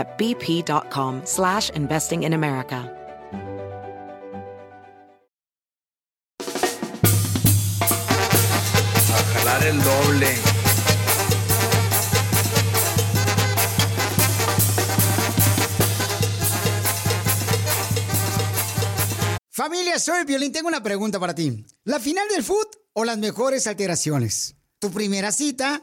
at bp.com slash investing in America. A jalar el doble. Familia, soy Violín. Tengo una pregunta para ti. ¿La final del foot o las mejores alteraciones? ¿Tu primera cita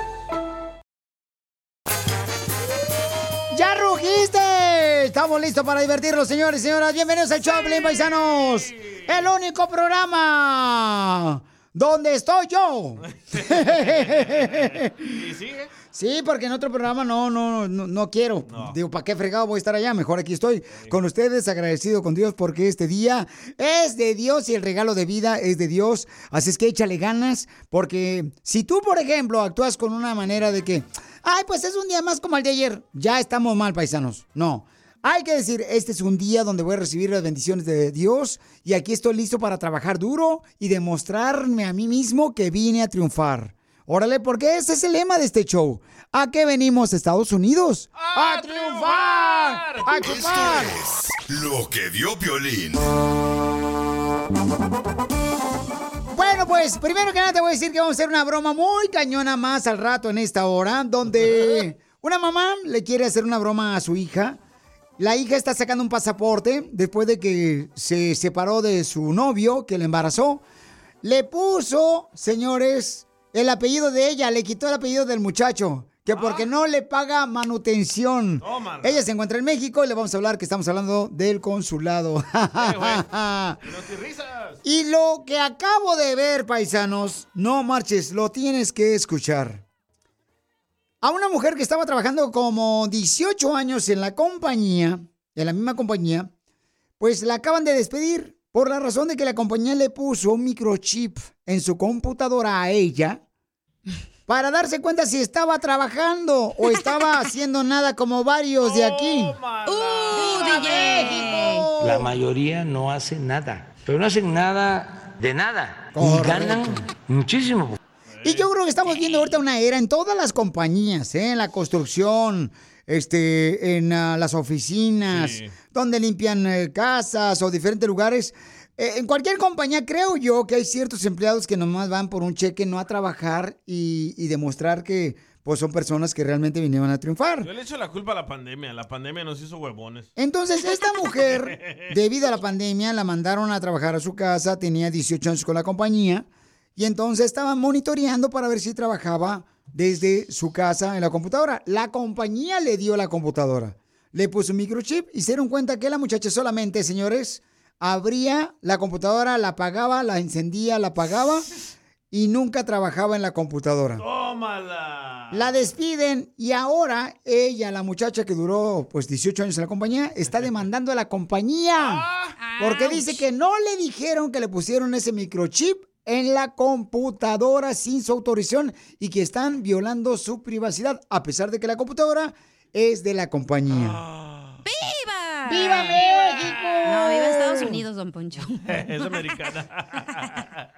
Estamos listos para divertirnos, señores y señoras. Bienvenidos al Choplin, paisanos. El único programa donde estoy yo. ¿Y sigue? Sí, porque en otro programa no, no, no, no quiero. Digo, ¿para qué fregado voy a estar allá? Mejor aquí estoy con ustedes, agradecido con Dios porque este día es de Dios y el regalo de vida es de Dios. Así es que échale ganas, porque si tú, por ejemplo, actúas con una manera de que, ay, pues es un día más como el de ayer, ya estamos mal, paisanos. No. Hay que decir, este es un día donde voy a recibir las bendiciones de Dios y aquí estoy listo para trabajar duro y demostrarme a mí mismo que vine a triunfar. Órale, porque ese es el lema de este show. ¿A qué venimos, Estados Unidos? ¡A, triunfar! ¡A triunfar! Lo que vio Piolín. Bueno, pues primero que nada te voy a decir que vamos a hacer una broma muy cañona más al rato en esta hora, donde una mamá le quiere hacer una broma a su hija. La hija está sacando un pasaporte después de que se separó de su novio, que le embarazó. Le puso, señores, el apellido de ella, le quitó el apellido del muchacho. Que porque no le paga manutención. Tómala. Ella se encuentra en México y le vamos a hablar que estamos hablando del consulado. Y lo que acabo de ver, paisanos, no marches, lo tienes que escuchar. A una mujer que estaba trabajando como 18 años en la compañía, en la misma compañía, pues la acaban de despedir por la razón de que la compañía le puso un microchip en su computadora a ella para darse cuenta si estaba trabajando o estaba haciendo nada como varios de aquí. ¡Uh, DJ! La mayoría no hace nada, pero no hacen nada de nada y ganan muchísimo. Y yo creo que estamos viendo ahorita una era en todas las compañías, ¿eh? en la construcción, este, en ah, las oficinas, donde limpian eh, casas o diferentes lugares. Eh, en cualquier compañía creo yo que hay ciertos empleados que nomás van por un cheque, no a trabajar y, y demostrar que pues son personas que realmente vinieron a triunfar. Yo le echo la culpa a la pandemia. La pandemia nos hizo huevones. Entonces, esta mujer, debido a la pandemia, la mandaron a trabajar a su casa, tenía 18 años con la compañía, y entonces estaban monitoreando para ver si trabajaba desde su casa en la computadora. La compañía le dio la computadora, le puso un microchip y se dieron cuenta que la muchacha solamente, señores, abría la computadora, la apagaba, la encendía, la apagaba y nunca trabajaba en la computadora. ¡Tómala! La despiden y ahora ella, la muchacha que duró pues 18 años en la compañía, está demandando a la compañía. Porque dice que no le dijeron que le pusieron ese microchip en la computadora sin su autorización y que están violando su privacidad, a pesar de que la computadora es de la compañía. ¡Viva! ¡Viva México! No, viva Estados Unidos, don Poncho. es americana.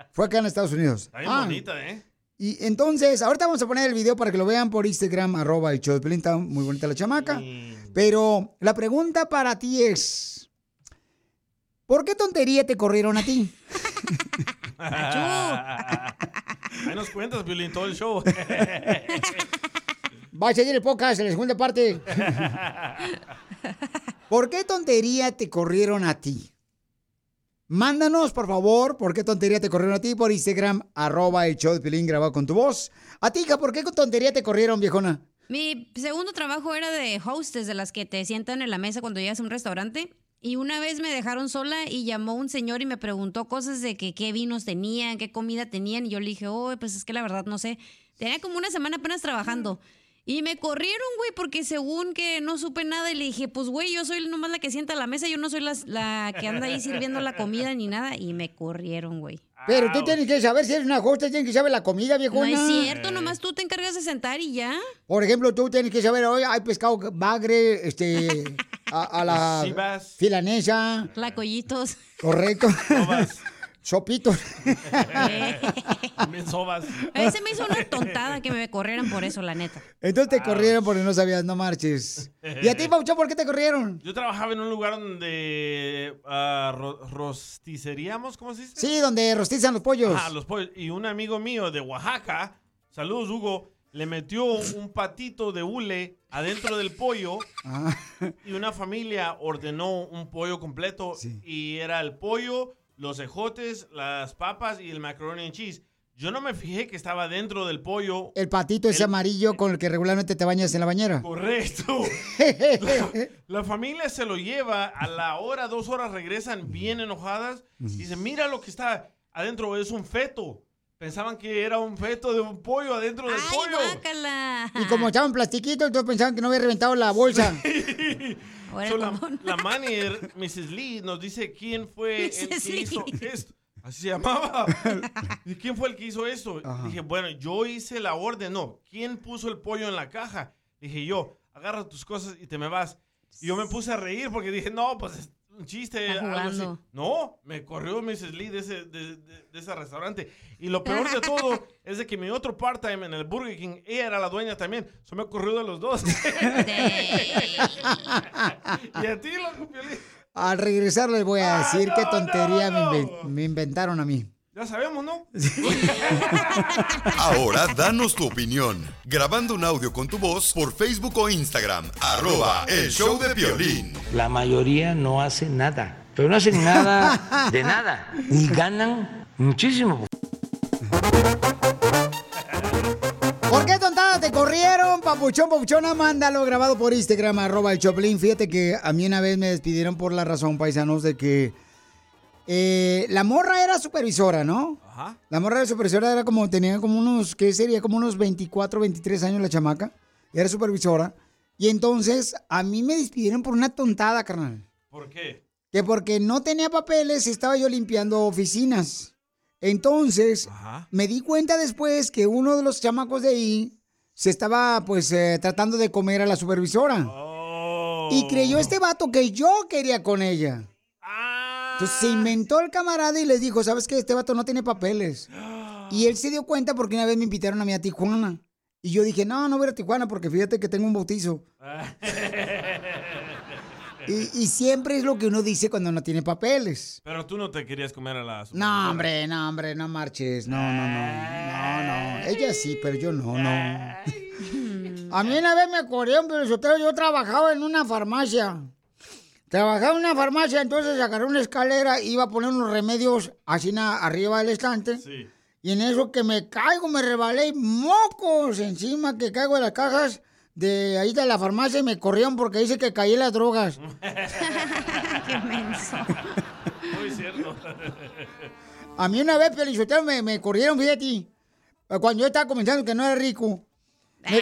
Fue acá en Estados Unidos. Está bien Ah, bonita, ¿eh? Y entonces, ahorita vamos a poner el video para que lo vean por Instagram, arroba el show de Piolín. Está muy bonita la chamaca. Pero la pregunta para ti es, ¿por qué tontería te corrieron a ti? Ahí nos cuentas, Violín, todo el show. Va a seguir el podcast en la segunda parte. ¿Por qué tontería te corrieron a ti? Mándanos, por favor, ¿por qué tontería te corrieron a ti? Por Instagram, arroba el show grabado con tu voz. A ti, ¿por qué tontería te corrieron, viejona? Mi segundo trabajo era de hostess, de las que te sientan en la mesa cuando llegas a un restaurante. Y una vez me dejaron sola y llamó un señor y me preguntó cosas de que qué vinos tenían, qué comida tenían. Y yo le dije, oh, pues es que la verdad no sé. Tenía como una semana apenas trabajando. Y me corrieron, güey, porque según que no supe nada. Y le dije, pues, güey, yo soy nomás la que sienta a la mesa. Yo no soy la, la que anda ahí sirviendo la comida ni nada. Y me corrieron, güey. Pero tú tienes que saber si eres una hostess, tienes que saber la comida, No viejona. es cierto, nomás tú te encargas de sentar y ya. Por ejemplo, tú tienes que saber, hoy hay pescado bagre, este, a, a la filanesa, Tlacoyitos. correcto. Sopitos. También sobas. A veces me hizo una tontada que me corrieran por eso, la neta. Entonces te corrieron porque no sabías, no marches. ¿Y a ti, Paucho, por qué te corrieron? Yo trabajaba en un lugar donde ah, ro- rosticeríamos, ¿cómo se dice? Sí, donde rostizan los pollos. Ah, los pollos. Y un amigo mío de Oaxaca, saludos Hugo, le metió un patito de hule adentro del pollo Ah. y una familia ordenó un pollo completo y era el pollo, los ejotes, las papas y el macaroni and cheese. Yo no me fijé que estaba dentro del pollo. El patito ese amarillo con el que regularmente te bañas en la bañera. Correcto. La, la familia se lo lleva, a la hora, dos horas regresan bien enojadas. Dicen, mira lo que está adentro, es un feto. Pensaban que era un feto de un pollo adentro del ¡Ay, pollo. guácala! Y como echaban plastiquito, entonces pensaban que no había reventado la bolsa. Ahora So, la, la manager, Mrs. Lee, nos dice quién fue el que Lee. hizo esto. Así se llamaba. ¿Y quién fue el que hizo esto? Dije, bueno, yo hice la orden. No, ¿quién puso el pollo en la caja? Dije yo, agarra tus cosas y te me vas. Y yo me puse a reír porque dije, no, pues es un chiste. Algo así. No, me corrió Mrs. Lee de ese, de, de- de ese restaurante. Y lo peor de todo es de que mi otro part-time en el Burger King, ella era la dueña también. Eso me corrió de los dos. y a ti, loco, Piolín. Al regresar les voy a decir qué tontería me inven- me inventaron a mí. Ya sabemos, ¿no? Ahora danos tu opinión. Grabando un audio con tu voz por Facebook o Instagram. Arroba el show de violín. La mayoría no hace nada, pero no hacen nada de nada y ganan muchísimo. ¿Por qué tontada te corrieron, papuchón, papuchona? Mándalo grabado por Instagram, arroba el Choplin. Fíjate que a mí una vez me despidieron por la razón, paisanos, de que eh, la morra era supervisora, ¿no? Ajá. La morra era supervisora, era como, tenía como unos, ¿qué sería? Como unos 24, 23 años la chamaca. Era supervisora. Y entonces a mí me despidieron por una tontada, carnal. ¿Por qué? Que porque no tenía papeles, estaba yo limpiando oficinas. Entonces, me di cuenta después que uno de los chamacos de ahí se estaba, pues, eh, tratando de comer a la supervisora. Y creyó este vato que yo quería con ella. Entonces se inventó el camarada y les dijo, ¿sabes qué? Este vato no tiene papeles. Y él se dio cuenta porque una vez me invitaron a mí a Tijuana. Y yo dije, no, no voy a Tijuana porque fíjate que tengo un bautizo. Y, y siempre es lo que uno dice cuando no tiene papeles. Pero tú no te querías comer a la No, hombre, no, hombre, no marches. No, no, no. No, no. Ella sí, pero yo no, no. A mí una vez me pero Sotelo, yo trabajaba en una farmacia. Trabajaba en una farmacia, entonces agarré una escalera, iba a poner unos remedios así na- arriba del estante. Sí. Y en eso que me caigo, me rebalé y mocos encima que caigo de las cajas de ahí de la farmacia y me corrieron porque dice que caí en las drogas. Qué menso. Muy cierto. A mí una vez, Pelizotero, me, me corrieron, fíjate. Cuando yo estaba comenzando que no era rico. Me-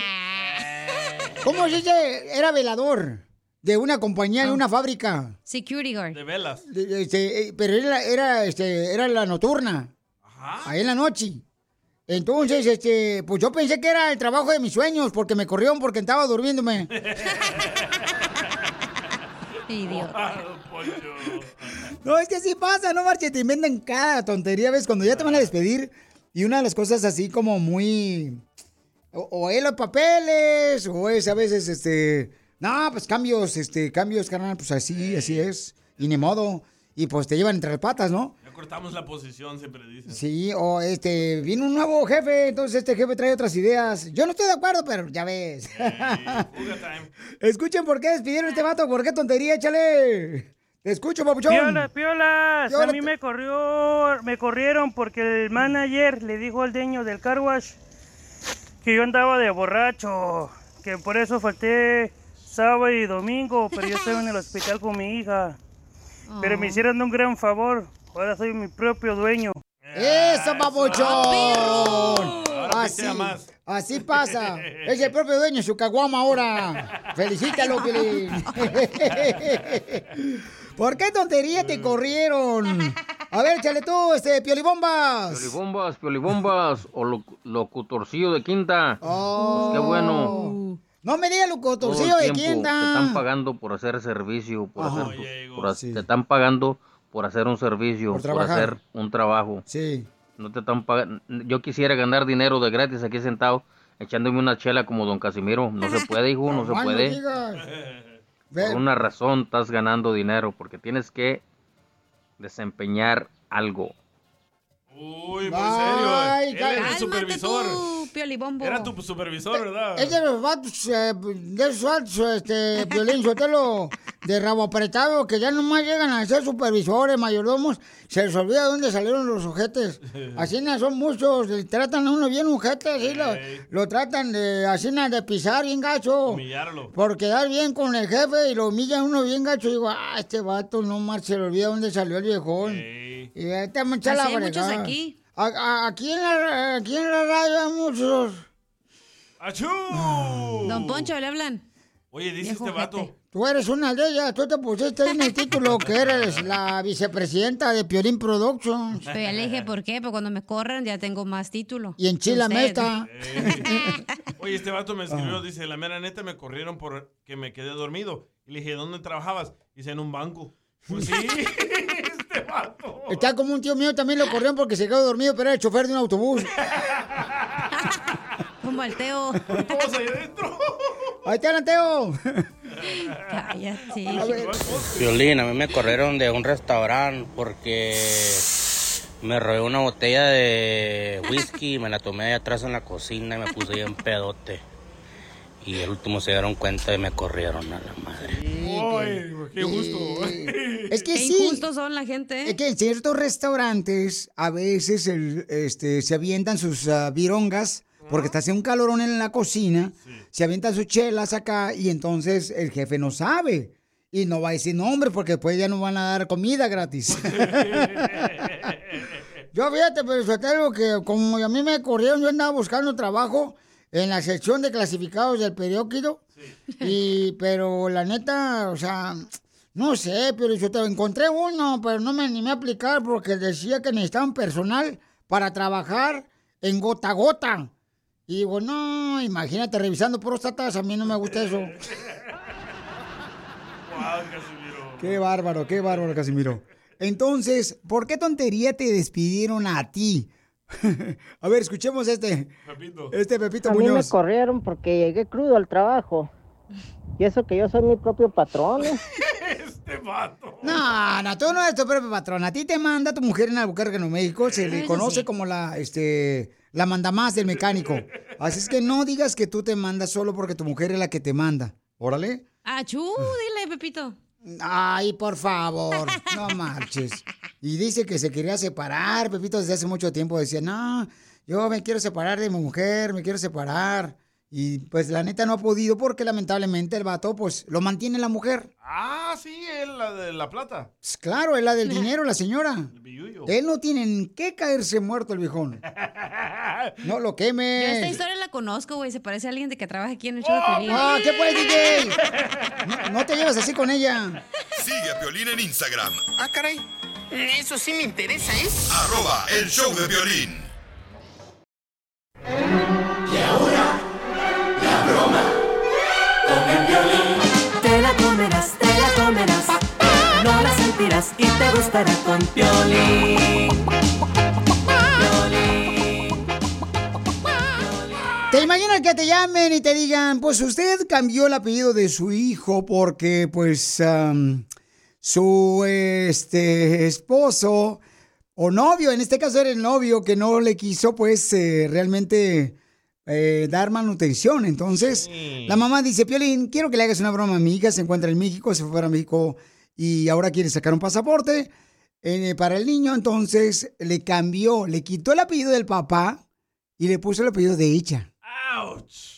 ¿Cómo se dice? Era velador de una compañía, de una fábrica. Security guard. De velas. De- este, eh, pero era, era, este, era la nocturna. Ahí en la noche. Entonces, este, pues yo pensé que era el trabajo de mis sueños, porque me corrieron porque estaba durmiéndome. Idiota. No, es que sí pasa, no marches, te inventan cada tontería, ¿ves? Cuando ya te van a despedir y una de las cosas así como muy... O, o es los papeles, o es a veces, este... No, pues cambios, este, cambios, carnal, pues así, así es. Y ni modo. Y pues te llevan entre las patas, ¿no? Ya cortamos la posición, siempre dicen. Sí, o este, viene un nuevo jefe, entonces este jefe trae otras ideas. Yo no estoy de acuerdo, pero ya ves. Escuchen por qué despidieron a este vato, por qué tontería, échale. Te escucho, papuchón. Piolas, piolas. Piola, A mí me corrió, me corrieron porque el manager le dijo al dueño del car wash que yo andaba de borracho, que por eso falté sábado y domingo, pero yo estaba en el hospital con mi hija. Pero me hicieron un gran favor. Ahora soy mi propio dueño. ¡Eso, papuchón! Ahora Así, así pasa. Es el propio dueño de su caguama ahora. Felicítalo, Pilín. ¿Por qué tontería te corrieron? A ver, échale tú, este, piolibombas. Piolibombas, piolibombas, o lo- locutorcillo de quinta. Oh. Pues qué bueno. No me digas Todo locutorcillo el de tiempo quién te están pagando por hacer servicio, por Ajá. hacer, tus- por ha- te están pagando por hacer un servicio, Por por, hacer un trabajo. Sí. No te están pagando. Yo quisiera ganar dinero de gratis aquí sentado, echándome una chela como don Casimiro. No se puede, hijo, no se puede. digas. Por una razón estás ganando dinero, porque tienes que desempeñar algo. Uy, muy serio. Él era el Cálmate supervisor. tú, piolibombo. Era tu supervisor, ¿verdad? Es de los vatos, eh, de esos vatos, este, Piolín Sotelo, de rabo apretado, que ya nomás llegan a ser supervisores, mayordomos, se les olvida dónde salieron los ojetes. Así no son muchos, tratan a uno bien ojete, así lo, lo tratan de, así de pisar bien gacho. Humillarlo. Por quedar bien con el jefe y lo humillan uno bien gacho. Y digo, ah, este vato no más se le olvida dónde salió el viejón. Y esta mucha la Así hay muchos aquí. A- a- aquí, en la, aquí en la radio hay muchos. ¡Achú! Don Poncho, ¿le hablan? Oye, dice este vato. Tú eres una de ellas, tú te pusiste ahí en el título que eres la vicepresidenta de Piolín Productions. Pero ya le dije por qué, porque cuando me corran ya tengo más título. Y en Chile usted. Mesta. Oye, este vato me escribió, dice, la mera neta me corrieron por que me quedé dormido. Y le dije, ¿dónde trabajabas? Dice, en un banco. Pues sí. Está como un tío mío, también lo corrieron porque se quedó dormido, pero era el chofer de un autobús. Como el Teo. Todos ahí adentro. Ahí está, Teo. Cállate. Violín, a mí me corrieron de un restaurante porque me robé una botella de whisky, me la tomé ahí atrás en la cocina y me puse ahí en pedote. Y el último se dieron cuenta y me corrieron a la madre. Ay, qué gusto. Es que Qué sí. injustos son la gente. ¿eh? Es que en ciertos restaurantes a veces el- este, se avientan sus ah, virongas porque está haciendo un calorón en la cocina, se avientan sus chelas acá y entonces el jefe no sabe. Y no va a decir nombre porque después ya no van a dar comida gratis. yo fíjate, pero Sotelo, que como a mí me corrieron, yo andaba buscando trabajo en la sección de clasificados del periódico. Y, pero la neta, o sea, no sé, pero yo te encontré uno, pero no me animé a aplicar porque decía que necesitaban personal para trabajar en gota a gota. Y digo, no, imagínate revisando próstatas, a mí no me gusta eso. Qué bárbaro, qué bárbaro, Casimiro. Entonces, ¿por qué tontería te despidieron a ti? a ver, escuchemos este. Este Pepito A mí me Muñoz. corrieron porque llegué crudo al trabajo. Y eso que yo soy mi propio patrón. ¿eh? vato. No, no, tú no eres tu propio patrón. A ti te manda tu mujer en Albuquerque, Nuevo México. Se le conoce sí. como la, este, la mandamás del mecánico. Así es que no digas que tú te mandas solo porque tu mujer es la que te manda. Órale. Achú, dile, Pepito. Ay, por favor, no marches. Y dice que se quería separar, Pepito, desde hace mucho tiempo. Decía, no, yo me quiero separar de mi mujer, me quiero separar. Y pues la neta no ha podido porque lamentablemente el vato pues lo mantiene la mujer. Ah, sí, es la de la plata. Pues, claro, es la del dinero, la señora. Billuyo. Él no tiene en qué caerse muerto el viejón. No lo Yo esta queme. historia la conozco, güey. Se parece a alguien de que trabaja aquí en el show de Piolín. Ah, ¿qué pues, DJ? No, no te llevas así con ella. Sigue a Piolín en Instagram, Ah, caray. Eso sí me interesa, ¿eh? arroba el show de violín. Te la comerás, te la comerás. No la sentirás y te gustará con Piolín. ¿Te imaginas que te llamen y te digan, pues usted cambió el apellido de su hijo porque pues am, su este esposo o novio, en este caso era el novio que no le quiso pues eh, realmente eh, dar manutención. Entonces la mamá dice, Piolín, quiero que le hagas una broma a mi hija, se encuentra en México, se fue para México y ahora quiere sacar un pasaporte eh, para el niño. Entonces le cambió, le quitó el apellido del papá y le puso el apellido de ella.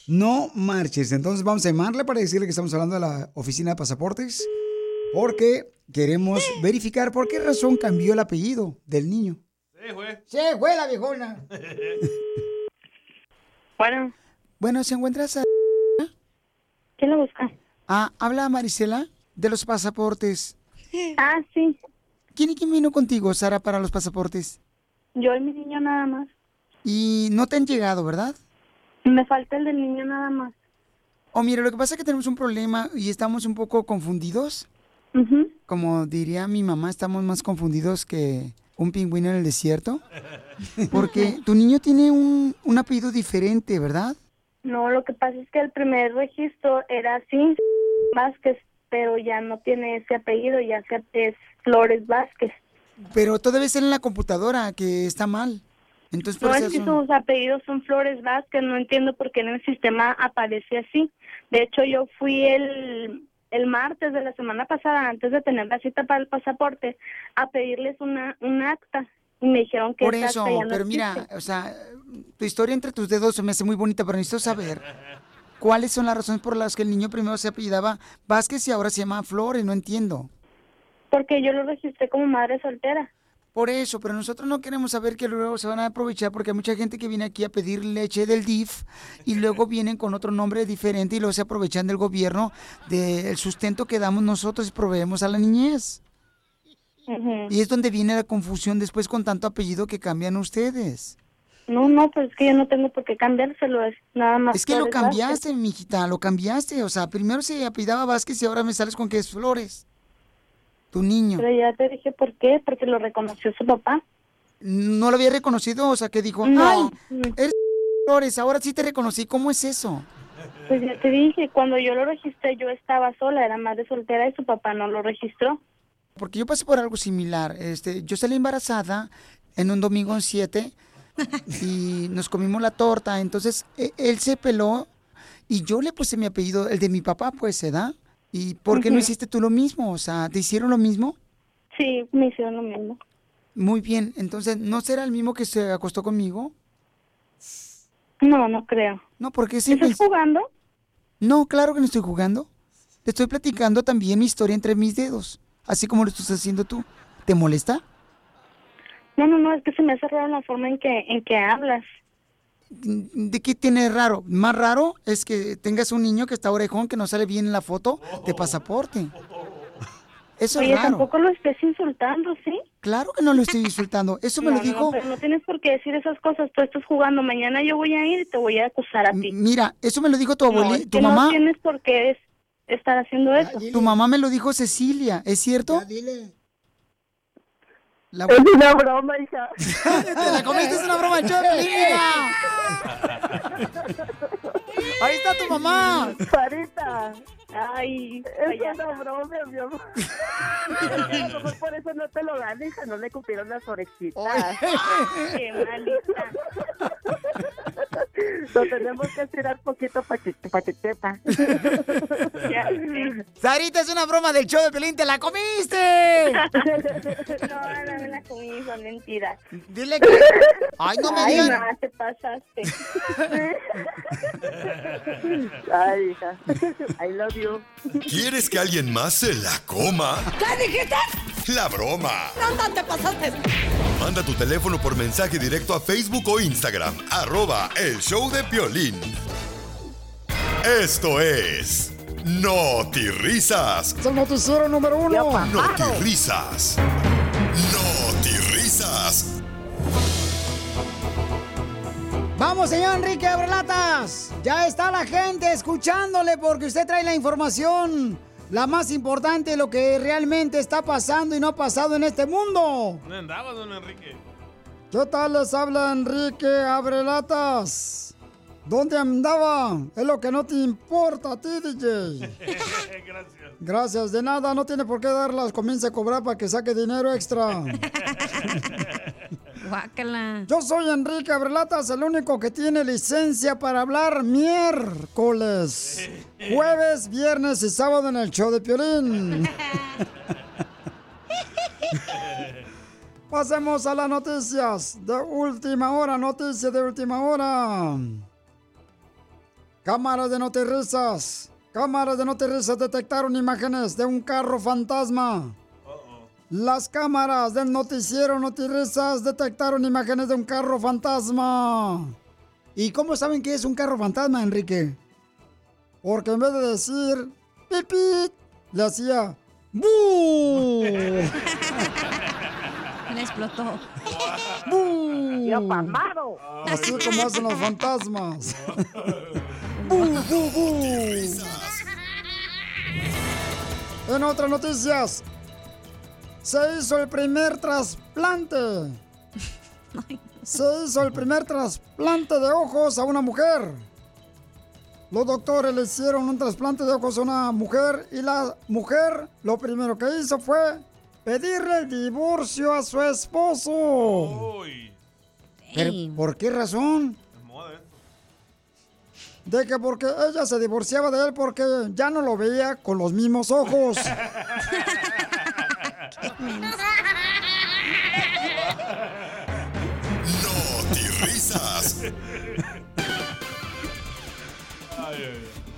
No marches. Entonces vamos a llamarle para decirle que estamos hablando de la oficina de pasaportes. Porque queremos verificar por qué razón cambió el apellido del niño. Sí, güey. Se fue la viejona. Bueno, Bueno, ¿se encuentra Sara? ¿quién lo busca? Ah, habla Marisela de los pasaportes. Ah, sí. ¿Quién y quién vino contigo, Sara, para los pasaportes? Yo y mi niño nada más. Y no te han llegado, ¿verdad? Me falta el del niño nada más. Oh, mira, lo que pasa es que tenemos un problema y estamos un poco confundidos. Ujú. Como diría mi mamá, estamos más confundidos que un pingüino en el desierto. Porque tu niño tiene un, un apellido diferente, ¿verdad? No, lo que pasa es que el primer registro era así, Vázquez, pero ya no tiene ese apellido, ya es Flores Vázquez. Pero todo debe ser en la computadora, que está mal. Entonces, No es que sus apellidos son Flores Vázquez, no entiendo por qué en el sistema aparece así. De hecho, yo fui el, el martes de la semana pasada, antes de tener la cita para el pasaporte, a pedirles una un acta. Y me dijeron que Por eso, no pero mira, o sea, tu historia entre tus dedos se me hace muy bonita, pero necesito saber cuáles son las razones por las que el niño primero se apellidaba Vázquez y ahora se llama Flores, no entiendo. Porque yo lo registré como madre soltera. Por eso, pero nosotros no queremos saber que luego se van a aprovechar porque hay mucha gente que viene aquí a pedir leche del DIF y luego vienen con otro nombre diferente y luego se aprovechan del gobierno del sustento que damos nosotros y proveemos a la niñez. Y es donde viene la confusión después con tanto apellido que cambian ustedes. No, no, pues es que yo no tengo por qué cambiárselo, es nada más. Es que lo Vázquez. cambiaste, mijita, lo cambiaste. O sea, primero se apellidaba Vázquez y ahora me sales con que es Flores. Tu niño. Pero ya te dije por qué, porque lo reconoció su papá. No lo había reconocido, o sea, que dijo, No. ay, eres Flores, ahora sí te reconocí. ¿Cómo es eso? Pues ya te dije, cuando yo lo registré yo estaba sola, era madre soltera y su papá no lo registró. Porque yo pasé por algo similar. Este, yo salí embarazada en un domingo en 7 y nos comimos la torta. Entonces, e- él se peló y yo le puse mi apellido, el de mi papá, pues, ¿se da? ¿Y por qué no hiciste tú lo mismo? O sea, ¿te hicieron lo mismo? Sí, me hicieron lo mismo. Muy bien, entonces, ¿no será el mismo que se acostó conmigo? No, no creo. No, porque siempre... ¿Estás jugando? No, claro que no estoy jugando. Te estoy platicando también mi historia entre mis dedos, así como lo estás haciendo tú. ¿Te molesta? No, no, no, es que se me hace raro la forma en que, en que hablas. ¿De qué tiene raro? Más raro es que tengas un niño que está orejón, que no sale bien en la foto de pasaporte. Eso Oye, es raro. tampoco lo estés insultando, ¿sí? Claro que no lo estoy insultando. Eso me No, lo no, dijo. pero no tienes por qué decir esas cosas. Tú estás jugando. Mañana yo voy a ir y te voy a acusar a ti. Mira, eso me lo dijo tu No, abuelita, tu que mamá. No tienes por qué es- estar haciendo eso. Tu mamá me lo dijo Cecilia, ¿es cierto? Es una broma, hija. Te la comiste, es una broma, hija. Ahí está tu mamá. Sarita. Ay, Es ya. una broma, mi amor. A lo mejor por eso no te lo dan, hija. No le cupieron las orejitas. Qué malita. Lo tenemos que estirar poquito para que, pa' que quepa. Sarita, es una broma del show de Pelín, ¡te la comiste! No, no me la comí, son mentiras. Dile que... Ay, no me Ay, digan. ma, te pasaste. Ay, hija. I love you. ¿Quieres que alguien más se la coma? ¿Qué dijiste? La broma. No, te pasaste. Manda tu teléfono por mensaje directo a Facebook o Instagram, arroba el show de Piolín. Esto es... Risas. Es el noticiero número uno. Risas. Risas. Vamos, señor Enrique Abrelatas. Ya está la gente escuchándole porque usted trae la información, la más importante, lo que realmente está pasando y no ha pasado en este mundo. ¿Dónde andaba, don Enrique? ¿Qué tal les habla Enrique Abrelatas? ¿Dónde andaba? Es lo que no te importa a ti, DJ. Gracias. Gracias, de nada, no tiene por qué darlas, comience a cobrar para que saque dinero extra. Guácala. Yo soy Enrique Abrelatas, el único que tiene licencia para hablar miércoles, jueves, viernes y sábado en el show de Piolín. Pasemos a las noticias de última hora, noticias de última hora. Cámaras de notirrisas. Cámaras de notirrisas detectaron imágenes de un carro fantasma. Las cámaras del noticiero detectaron imágenes de un carro fantasma. ¿Y cómo saben que es un carro fantasma, Enrique? Porque en vez de decir pipit, le hacía ¡Bu! Le explotó. ¡Bu! Así como hacen los fantasmas. En otras noticias, se hizo el primer trasplante. Se hizo el primer trasplante de ojos a una mujer. Los doctores le hicieron un trasplante de ojos a una mujer y la mujer lo primero que hizo fue pedirle el divorcio a su esposo. ¿Pero ¿Por qué razón? De que porque ella se divorciaba de él porque ya no lo veía con los mismos ojos. Risas.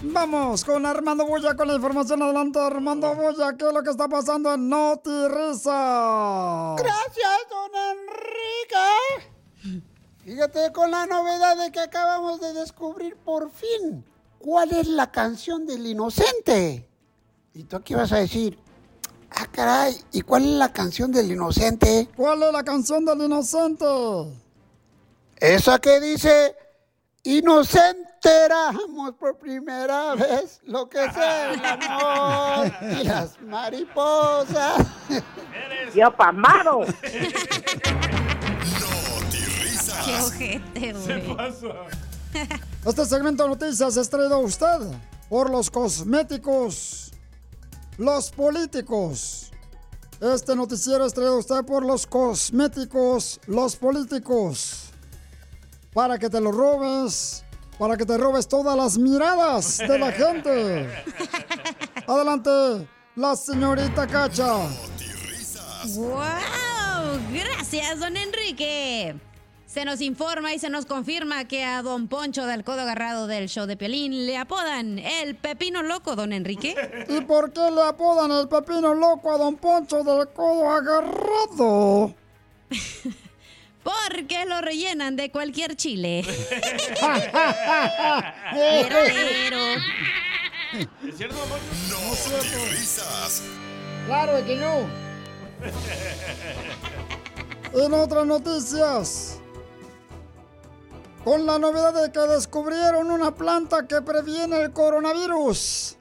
Vamos con Armando Boya con la información. Adelante, Armando Boya. ¿Qué es lo que está pasando en Noti Risa? Gracias, don Enrique. Fíjate con la novedad de que acabamos de descubrir por fin cuál es la canción del inocente. ¿Y tú qué vas a decir? Ah, caray, ¿y cuál es la canción del inocente? ¿Cuál es la canción del inocente? Esa que dice, inocente éramos por primera vez lo que es el amor y las mariposas. ¡Yo pasmado! Qué ojete, güey. Este segmento de noticias es traído a usted por los cosméticos, los políticos. Este noticiero es traído a usted por los cosméticos, los políticos. Para que te lo robes, para que te robes todas las miradas de la gente. Adelante, la señorita Cacha. ¡Wow! Gracias, don Enrique. Se nos informa y se nos confirma que a don Poncho del Codo Agarrado del show de Piolín le apodan el Pepino Loco, don Enrique. ¿Y por qué le apodan el pepino loco a don Poncho del codo agarrado? Porque lo rellenan de cualquier chile. Pero, ¿Es cierto, don Poncho? No, risas. Claro que no. En otras noticias, con la novedad de que descubrieron una planta que previene el coronavirus.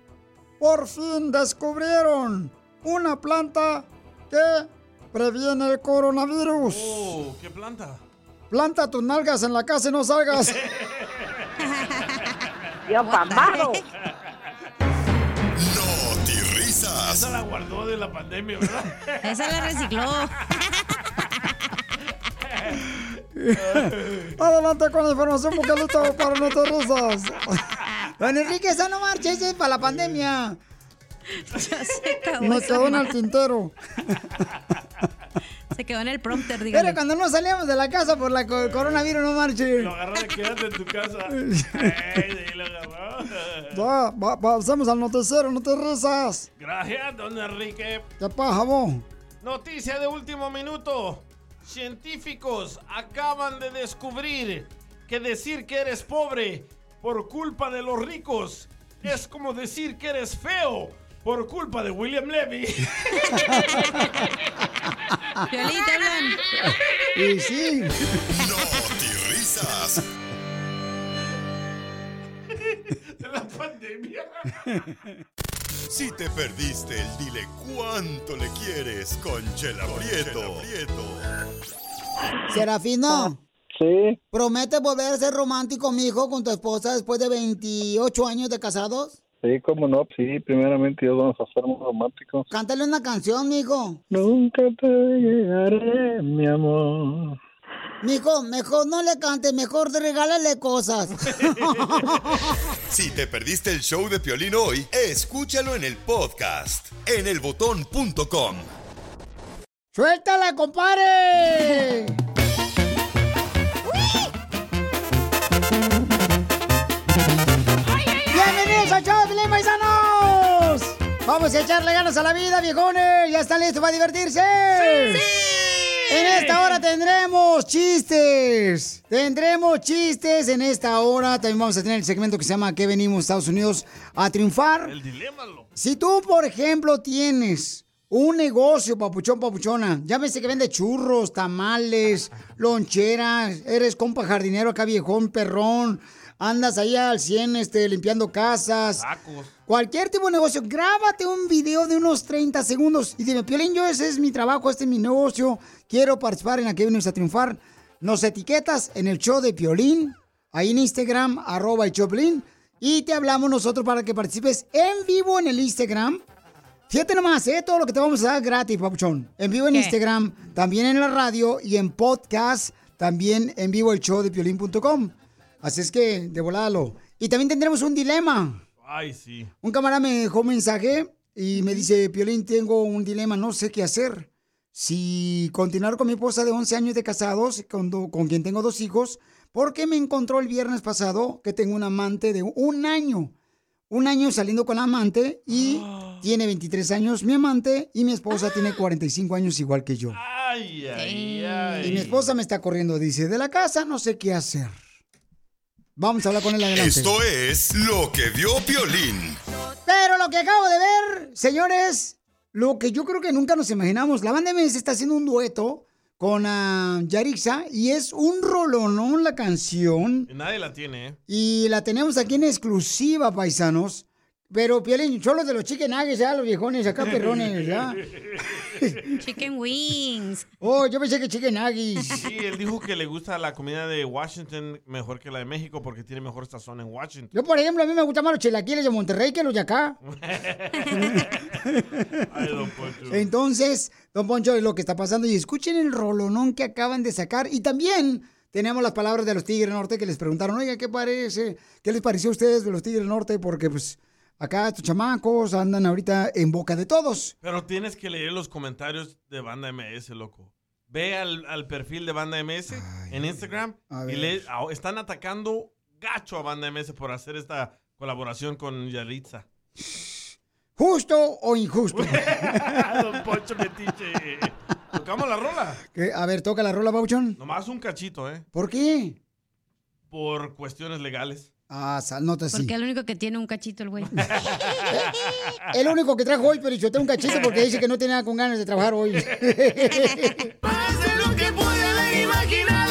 Por fin descubrieron una planta que previene el coronavirus. Oh, ¿qué planta? Planta tus nalgas en la casa y no salgas. Yo pambado. No te risas. Esa la guardó de la pandemia, ¿verdad? Esa la recicló. Adelante con la información, vocalito, para no te risas. Don Enrique, esa no marches, es para la pandemia. Ya se acabó Me esa quedó en el tintero. Se quedó en el prompter, Pero dígale. cuando no salíamos de la casa por la co- coronavirus, no marches. Lo agarró de quédate en tu casa. Ey, sí, lo agarró. Ya, va- pasamos al noticiero, no te risas. Gracias, don Enrique. ¿Qué pasa, vos? Noticia de último minuto. Científicos acaban de descubrir que decir que eres pobre por culpa de los ricos es como decir que eres feo por culpa de William Levy. Y sí. No te risas. de la pandemia. Si te perdiste el dile cuánto le quieres con Chela Prieto. Serafino. Sí. ¿Prometes volver a ser romántico, mijo, con tu esposa después de 28 años de casados? Sí, cómo no, sí, primeramente Dios vamos a ser muy románticos. Cántale una canción, mijo. Nunca te llegaré, mi amor. Mijo, mejor no le cantes, mejor regálale cosas. Si te perdiste el show de Piolín hoy, escúchalo en el podcast en elbotón.com. ¡Suéltala, compadre! ¡Bienvenidos al show de Piolín, paisanos! Vamos a echarle ganas a la vida, viejones. ¿Ya están listos para divertirse? ¡Sí! En esta hora tendremos chistes. Tendremos chistes en esta hora. También vamos a tener el segmento que se llama ¿Qué venimos Estados Unidos a triunfar? El dilema. Si tú, por ejemplo, tienes un negocio, papuchón, papuchona, llámese que vende churros, tamales, loncheras, eres compa jardinero acá viejón, perrón, andas ahí al 100 este, limpiando casas. Tacos. Cualquier tipo de negocio, grábate un video de unos 30 segundos y dime, Piolín, yo ese es mi trabajo, este es mi negocio, quiero participar en Aquí venimos a triunfar. Nos etiquetas en el show de Piolín, ahí en Instagram, arroba el Choplin, y te hablamos nosotros para que participes en vivo en el Instagram. Fíjate nomás, ¿eh? Todo lo que te vamos a dar gratis, papuchón. En vivo en ¿Qué? Instagram, también en la radio y en podcast, también en vivo el show de piolín.com. Así es que, de volado. Y también tendremos un dilema. Ay, sí. Un camarada me dejó un mensaje y me dice, Piolín, tengo un dilema, no sé qué hacer. Si continuar con mi esposa de 11 años de casados, con, do- con quien tengo dos hijos, porque me encontró el viernes pasado que tengo un amante de un año. Un año saliendo con la amante y tiene 23 años mi amante y mi esposa tiene 45 años igual que yo. Ay, ay, ay. Y mi esposa me está corriendo, dice, de la casa, no sé qué hacer. Vamos a hablar con él adelante. Esto es lo que vio Piolín. Pero lo que acabo de ver, señores, lo que yo creo que nunca nos imaginamos, la banda MS está haciendo un dueto con ah, Yarixa y es un rolonón la canción Nadie la tiene, ¿eh? y la tenemos aquí en exclusiva, paisanos. Pero, Piolín, solo de los chicken nuggets, ya, los viejones acá, perrones, ya. Chicken wings. Oh, yo pensé que chicken nuggets. Sí, él dijo que le gusta la comida de Washington mejor que la de México porque tiene mejor sazón en Washington. Yo, por ejemplo, a mí me gustan más los chilaquiles de Monterrey que los de acá. Ay, don Poncho. Entonces, don Poncho, es lo que está pasando. Y escuchen el rolonón que acaban de sacar. Y también tenemos las palabras de los Tigres Norte que les preguntaron, oiga, ¿qué parece? ¿Qué les pareció a ustedes de los Tigres Norte? Porque, pues, acá estos chamacos andan ahorita en boca de todos. Pero tienes que leer los comentarios de Banda MS, loco. Ve al, al perfil de Banda MS en Instagram y le, están atacando gacho a Banda MS por hacer esta colaboración con Yaritza. ¿Justo o injusto? Don Poncho Metiche. Tocamos la rola. Que- A ver, toca la rola, Bauchón. Nomás un cachito, ¿eh? ¿Por qué? Por cuestiones legales. Ah, sal, nota así. Porque es el único que tiene un cachito el güey. El único que trajo hoy, pero yo tengo un cachito porque dice que no tiene nada con ganas de trabajar hoy. Más de lo que pude haber imaginado.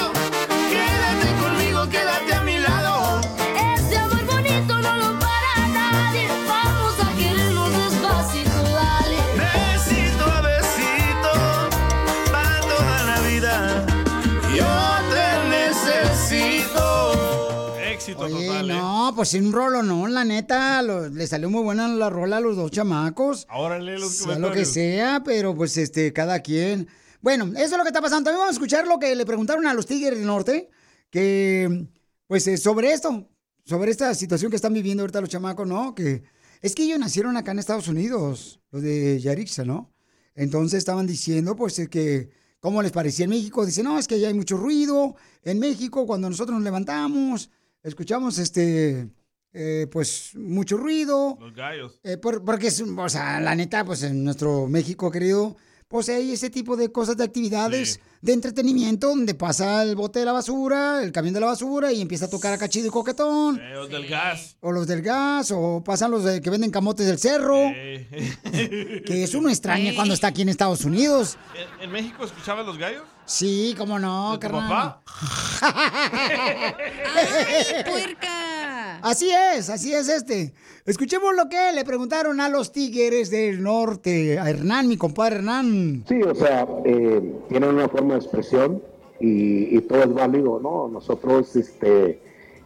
No, pues un rolo no, la neta, lo- le salió muy buena la rola a los dos chamacos. Ahora lee los Sea lo que comentarios. sea, pero pues este, cada quien. Bueno, eso es lo que está pasando. También vamos a escuchar lo que le preguntaron a los Tigres del Norte, que pues eh, sobre esto, sobre esta situación que están viviendo ahorita los chamacos, ¿no? Que es que ellos nacieron acá en Estados Unidos, los de Yarixa, ¿no? Entonces estaban diciendo, pues, eh, que cómo les parecía en México. Dicen, no, es que ya hay mucho ruido en México cuando nosotros nos levantamos, escuchamos, este, eh, pues, mucho ruido. Los gallos. Eh, por- porque, es, o sea, la neta, pues en nuestro México querido, pues hay ese tipo de cosas, de actividades de entretenimiento donde pasa el bote de la basura, el camión de la basura y empieza a tocar a cachido y coquetón. Eh, los del gas. O los del gas, o pasan los de- que venden camotes del cerro. Eh. Que eso no extraña cuando está aquí en Estados Unidos. ¿En, en México escuchaban los gallos? Sí, cómo no, ¿De tu papá? puerca! Así es, así es este. Escuchemos lo que le preguntaron a los tigres del norte, a Hernán, mi compadre Hernán. Sí, o sea, eh, tienen una forma de expresión y, y todo es válido, ¿no? Nosotros este,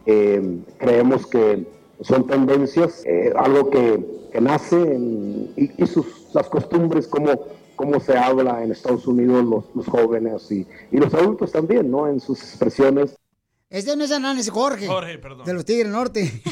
eh, creemos que son tendencias, eh, algo que, que nace en- y, y sus, las costumbres, como cómo se habla en Estados Unidos los, los jóvenes y, y los adultos también, ¿no? En sus expresiones. Este no es Hernán, es Jorge. Jorge, perdón. De los Tigres Norte.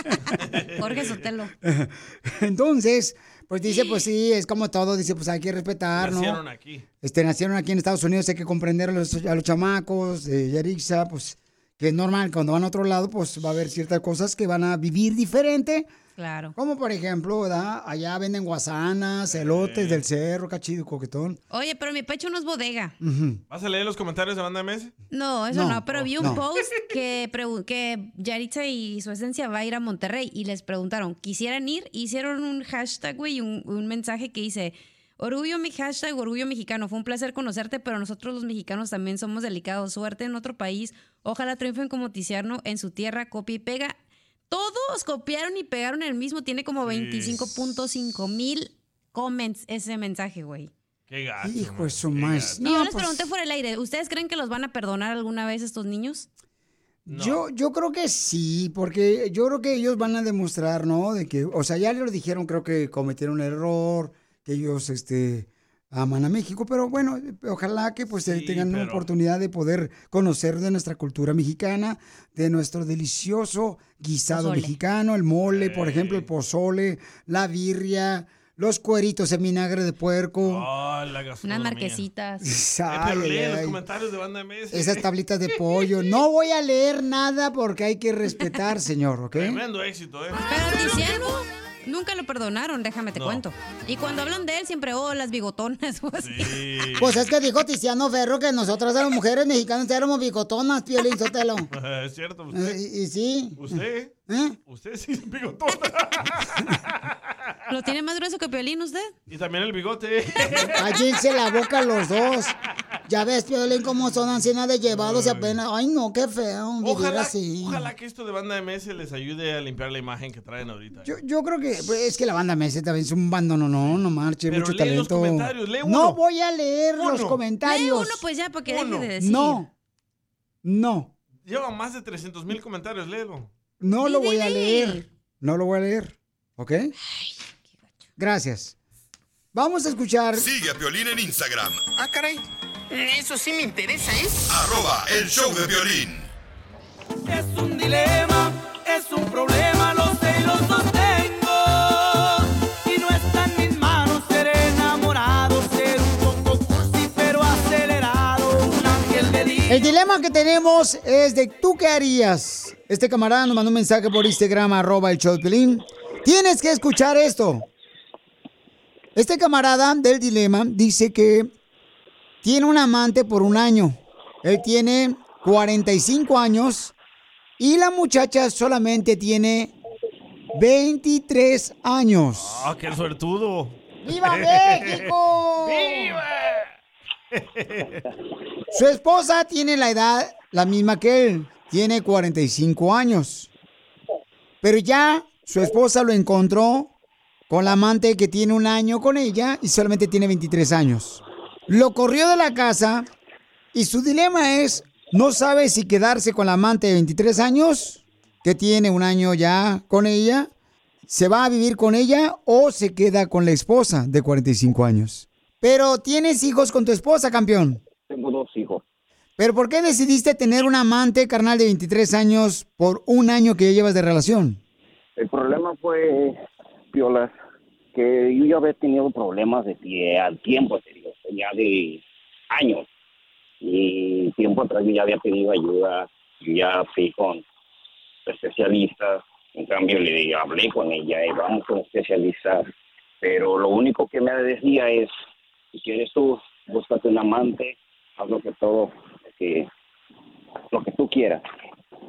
Jorge Sotelo. Entonces, pues dice, pues sí, es como todo, dice, pues hay que respetar, ¿no? Nacieron aquí. Este, nacieron aquí en Estados Unidos, hay que comprender a los, a los chamacos de Yarixa, pues que es normal, cuando van a otro lado, pues va a haber ciertas cosas que van a vivir diferente. Claro. Como por ejemplo, ¿verdad? Allá venden guasanas, elotes del cerro, cachido, coquetón. Oye, pero mi pecho no es bodega. Ujú. ¿Vas a leer los comentarios de Banda MS? No, eso No, no, pero vi un no. post que, pregu- que Yaritza y su esencia va a ir a Monterrey y les preguntaron, ¿quisieran ir? Hicieron un hashtag, güey, un, un mensaje que dice, orgullo mi hashtag, orgullo mexicano, fue un placer conocerte, pero nosotros los mexicanos también somos delicados, suerte en otro país, ojalá triunfen como Tiziano en su tierra, copia y pega. Todos copiaron y pegaron el mismo, tiene como 25.5 mil comments ese mensaje, güey. Qué gacho. Hijo de su más. Y yo les pregunté fuera del aire, ¿ustedes creen que los van a perdonar alguna vez estos niños? Yo, yo creo que sí, porque yo creo que ellos van a demostrar, ¿no? De que, o sea, ya les dijeron, creo que cometieron un error, que ellos, este, aman a México, pero bueno, ojalá que pues eh, tengan una oportunidad de poder conocer de nuestra cultura mexicana, de nuestro delicioso guisado Pozole. mexicano, el mole, por ejemplo, el pozole, la birria, los cueritos en vinagre de puerco. Oh, la gastronomía. Unas marquesitas. Eh, pero Ay, lee ay, los ay. comentarios de Banda MS. Esas tablitas de pollo. No voy a leer nada porque hay que respetar, señor, ¿ok? Tremendo éxito, ¿eh? Pero nunca lo perdonaron, déjame te No. cuento. Y cuando hablan de él, siempre, oh, las bigotonas o así. Pues es que dijo Tiziano Ferro que nosotras las mujeres mexicanas éramos bigotonas, Piolín Sotelo. es cierto, usted. Eh, y, y sí. ¿Usted? ¿Eh? Usted sí es bigotona. ¿Lo tiene más grueso que Piolín usted? Y también el bigote. Cállense la boca los dos. Ya ves, Piolín, cómo son ancianas de llevados y apenas. Ay, no, qué feo vivir Ojalá, así. ojalá que esto de Banda MS les ayude a limpiar la imagen que traen ahorita. Yo, yo creo que pues, es que la banda Messi también es un bando, no, no, no marche, Pero mucho lee los talento. comentarios, lee No uno. voy a leer los comentarios. Lee uno pues ya para que deje de decir. No, no, Lleva más de 300 mil comentarios, léelo. no lo voy a leer. No lo voy a leer, ¿ok? Gracias. Vamos a escuchar. Sigue a Piolín en Instagram, Ah, caray. Eso sí me interesa, ¿eh? arroba el show de violín. Es un dilema, es un problema, lo sé y lo sostengo. Y no está en mis manos ser enamorado, ser un poco cursi pero acelerado, un ángel de día. El dilema que tenemos es de tú qué harías. Este camarada nos mandó un mensaje por Instagram, arroba el show de Piolín. Tienes que escuchar esto. Este camarada del dilema dice que tiene un amante por un año. Él tiene 45 años y la muchacha solamente tiene 23 años. Ah, qué suertudo. ¡Viva México! Su esposa tiene la edad la misma que él, tiene 45 años. Pero ya su esposa lo encontró con la amante que tiene un año con ella y solamente tiene 23 años. Lo corrió de la casa y su dilema es, no sabe si quedarse con la amante de 23 años que tiene un año ya con ella, ¿se va a vivir con ella o se queda con la esposa de 45 años? Pero tienes hijos con tu esposa, campeón. Tengo dos hijos. ¿Pero por qué decidiste tener un amante carnal de 23 años por un año que ya llevas de relación? El problema fue, Piolas, que yo ya había tenido problemas de al tiempo, te ya de años. Y tiempo atrás yo ya había pedido ayuda, yo ya fui con especialistas. En cambio, le hablé con ella y vamos con especialistas. Pero lo único que me decía es, si quieres tú, búscate un amante, haz lo que todo, lo que tú quieras.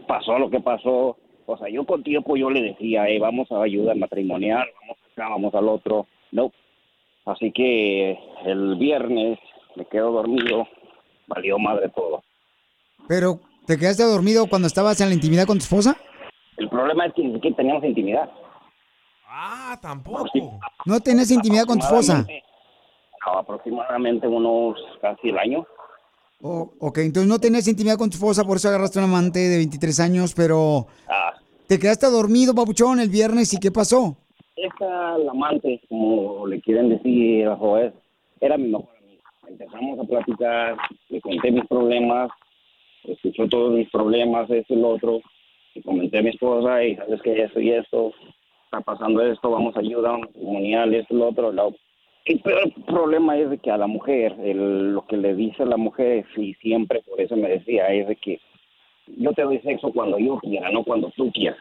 Pasó lo que pasó. O sea, yo con tiempo yo le decía, eh, vamos a ayuda matrimonial, vamos acá, vamos al otro. No. Así que el viernes me quedo dormido, valió madre todo. ¿Pero te quedaste dormido cuando estabas en la intimidad con tu esposa? El problema es que ni siquiera teníamos intimidad. Ah, tampoco. ¿No tenías intimidad con tu esposa? No, aproximadamente unos casi el año. Oh, ok, entonces no tenías intimidad con tu esposa, por eso agarraste un amante de 23 años, pero Ah, te quedaste dormido, papuchón, el viernes, ¿y qué pasó? Esta, la amante, como le quieren decir a Joel, era mi mejor amiga. Empezamos a platicar, le conté mis problemas, escuchó todos mis problemas, esto y otro, y comenté a mi esposa, y sabes que esto y esto, está pasando esto, vamos a ayuda matrimonial, esto y lo otro. El problema es de que a la mujer, el- lo que le dice a la mujer, y siempre por eso me decía, es de que yo te doy sexo cuando yo quiera, no cuando tú quieras.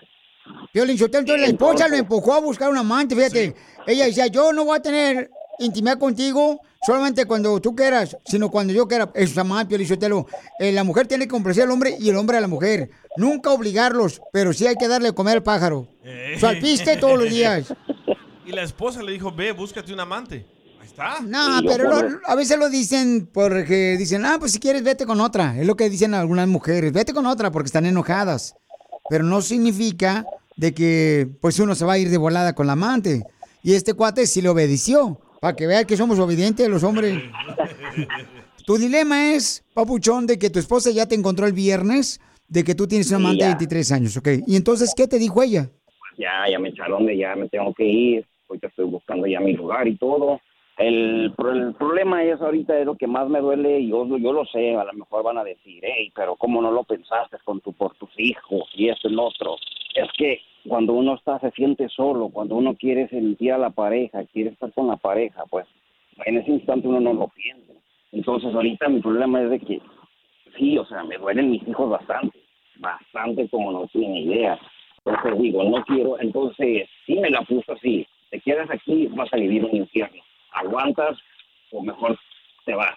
Piolín Sotelo, entonces la esposa lo empujó a buscar un amante, fíjate. Ella decía, yo no voy a tener intimidad contigo solamente cuando tú quieras, sino cuando yo quiera. Eso está mal, Piolín Sotelo. Eh, la mujer tiene que complacer al hombre y el hombre a la mujer. Nunca obligarlos, pero sí hay que darle de comer al pájaro. Eh. Salpiste todos los días. Y la esposa le dijo, ve, búscate un amante. Ahí está. No, pero lo- a veces lo dicen porque dicen, ah, pues si quieres vete con otra. Es lo que dicen algunas mujeres, vete con otra porque están enojadas. Pero no significa de que pues uno se va a ir de volada con la amante. Y este cuate sí le obedeció, para que vean que somos obedientes los hombres. Tu dilema es, papuchón, de que tu esposa ya te encontró el viernes, de que tú tienes un Sí, amante de ya. 23 años, ¿ok? Y entonces, ¿qué te dijo ella? ya, ya me echaron de ya me tengo que ir, ahorita estoy buscando ya mi lugar y todo. El, el problema es ahorita es lo que más me duele y yo, yo lo sé, a lo mejor van a decir, hey, pero ¿cómo no lo pensaste con tu, por tus hijos y esto lo otro? Es que cuando uno está, se siente solo, cuando uno quiere sentir a la pareja, quiere estar con la pareja, pues en ese instante uno no lo piensa. Entonces ahorita mi problema es de que, sí, o sea, me duelen mis hijos bastante, bastante como no tienen idea. Entonces digo, no quiero, entonces sí me la puso así, te quedas aquí, vas a vivir un infierno. ¿Aguantas o mejor te vas?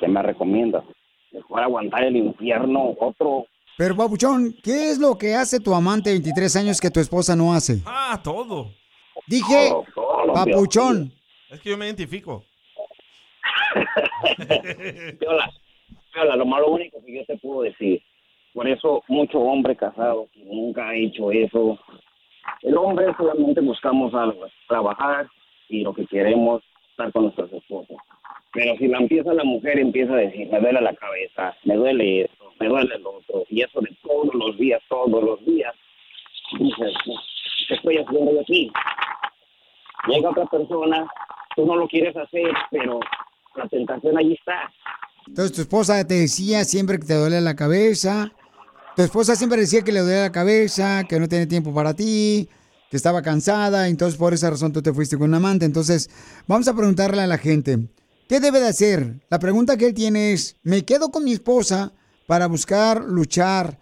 ¿Qué me recomiendas? Mejor aguantar el infierno, otro. Pero, papuchón, ¿qué es lo que hace tu amante de 23 años que tu esposa no hace? Ah, todo. Dije, Todo, todo, papuchón. Es que yo me identifico. Piola, Piola, lo malo único que yo te puedo decir, por eso mucho hombre casado que nunca ha hecho eso, el hombre solamente buscamos algo, trabajar y lo que queremos estar con nuestras esposas. Pero si la empieza la mujer, empieza a decir, me duele la cabeza, me duele esto, me duele lo otro, y eso de todos los días, todos los días, dices, ¿qué estoy haciendo yo aquí? Llega otra persona, tú no lo quieres hacer, pero la tentación allí está. Entonces tu esposa te decía siempre que te duele la cabeza. Tu esposa siempre decía que le duele la cabeza, que no tiene tiempo para ti, estaba cansada. Entonces por esa razón tú te fuiste con un amante. Entonces vamos a preguntarle a la gente, ¿qué debe de hacer? La pregunta que él tiene es, ¿me quedo con mi esposa para buscar luchar,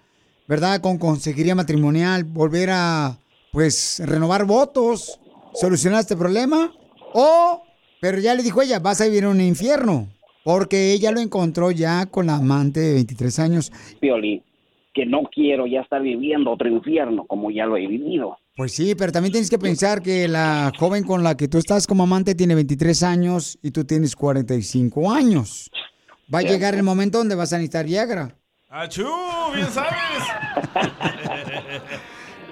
verdad, con consejería matrimonial, volver a, pues, renovar votos, solucionar este problema? O, pero ya le dijo ella, vas a vivir en un infierno. Porque ella lo encontró ya con la amante de 23 años. Pioli, que no quiero ya estar viviendo otro infierno como ya lo he vivido. Pues sí, pero también tienes que pensar que la joven con la que tú estás como amante tiene 23 años y tú tienes 45 años. Va a llegar el momento donde vas a necesitar Viagra. ¡Achú! ¡Bien sabes!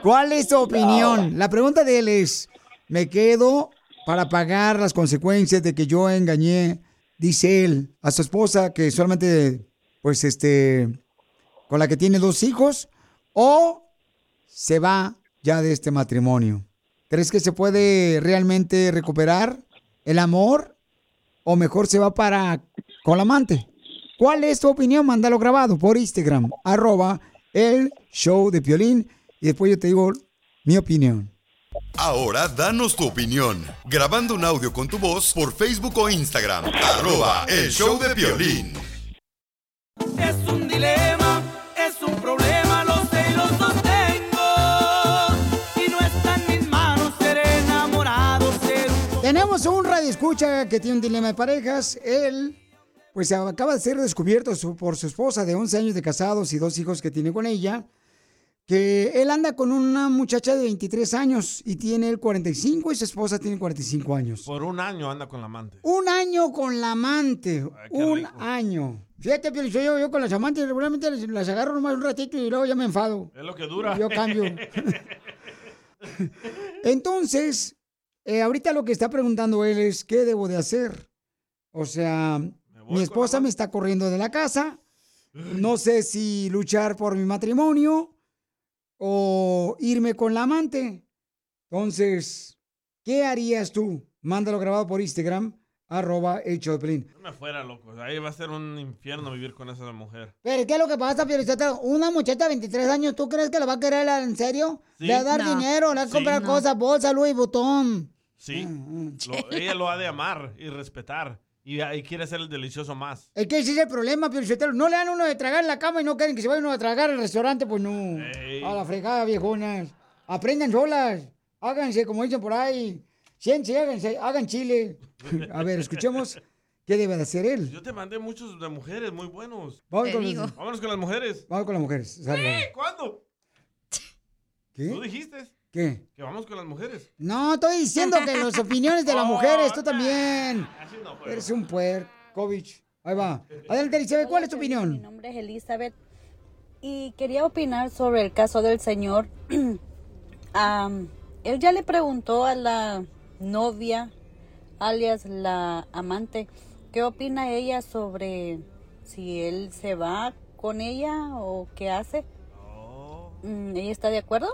¿Cuál es tu opinión? La pregunta de él es, ¿me quedo para pagar las consecuencias de que yo engañé, dice él, a su esposa que solamente, pues este, con la que tiene dos hijos? ¿O se va ya de este matrimonio? ¿Crees que se puede realmente recuperar el amor o mejor se va para con la amante? ¿Cuál es tu opinión? Mándalo grabado por Instagram, arroba el show de Piolín y después yo te digo mi opinión. Ahora danos tu opinión. Grabando un audio con tu voz por Facebook o Instagram. Arroba el show de violín. Es un dilema, Tenemos un radio escucha que tiene un dilema de parejas. Él, pues acaba de ser descubierto su- por su esposa de 11 años de casados y dos hijos que tiene con ella. Que él anda con una muchacha de 23 años y tiene el 45 y su esposa tiene 45 años. Por un año anda con la amante. Un año con la amante. un rico. año. Fíjate, Pio, yo, yo con las amantes regularmente las, las agarro nomás un ratito y luego ya me enfado. Es lo que dura. Yo cambio. Entonces, eh, ahorita lo que está preguntando él es, ¿qué debo de hacer? O sea, mi esposa me está corriendo de la casa. No sé si luchar por mi matrimonio o irme con la amante. Entonces, ¿qué harías tú? Mándalo grabado por Instagram, arroba show de Pelín. No me fuera, loco. Ahí va a ser un infierno vivir con esa mujer. Pero, ¿qué es lo que pasa, Piolizotelo? Una muchacha de 23 años, ¿tú crees que la va a querer en serio? Sí. Le va a dar No. dinero, le va a Sí. comprar No. cosas, bolsa, Louis Vuitton. Sí. Mm, Lo- ella lo ha de amar y respetar. Y, y quiere ser el delicioso más. Es que ese es el problema, Piolizotelo. No le dan uno de tragar en la cama y no quieren que se vaya uno a tragar al restaurante, pues no. Ey. A la fregada, viejonas. Aprendan solas. Háganse, como dicen por ahí. Siéntense, háganse, hagan chile. A ver, escuchemos qué debe de hacer él. Yo te mandé muchos de mujeres muy buenos. Vamos con los- digo. Vámonos con las mujeres. Vamos con las mujeres. ¿Eh? ¿Cuándo? ¿Qué? ¿Tú dijiste? ¿Qué? Que vamos con las mujeres. No, estoy diciendo que las opiniones de las mujeres, tú también. Así no fue. Eres un puercovich. Ahí va. Adelante, Elizabeth, ¿cuál es tu Mi opinión? nombre es Elizabeth y quería opinar sobre el caso del señor. Am, él ya le preguntó a la novia, alias la amante, qué opina ella sobre si él se va con ella o qué hace. Mm, ¿Ella está de acuerdo?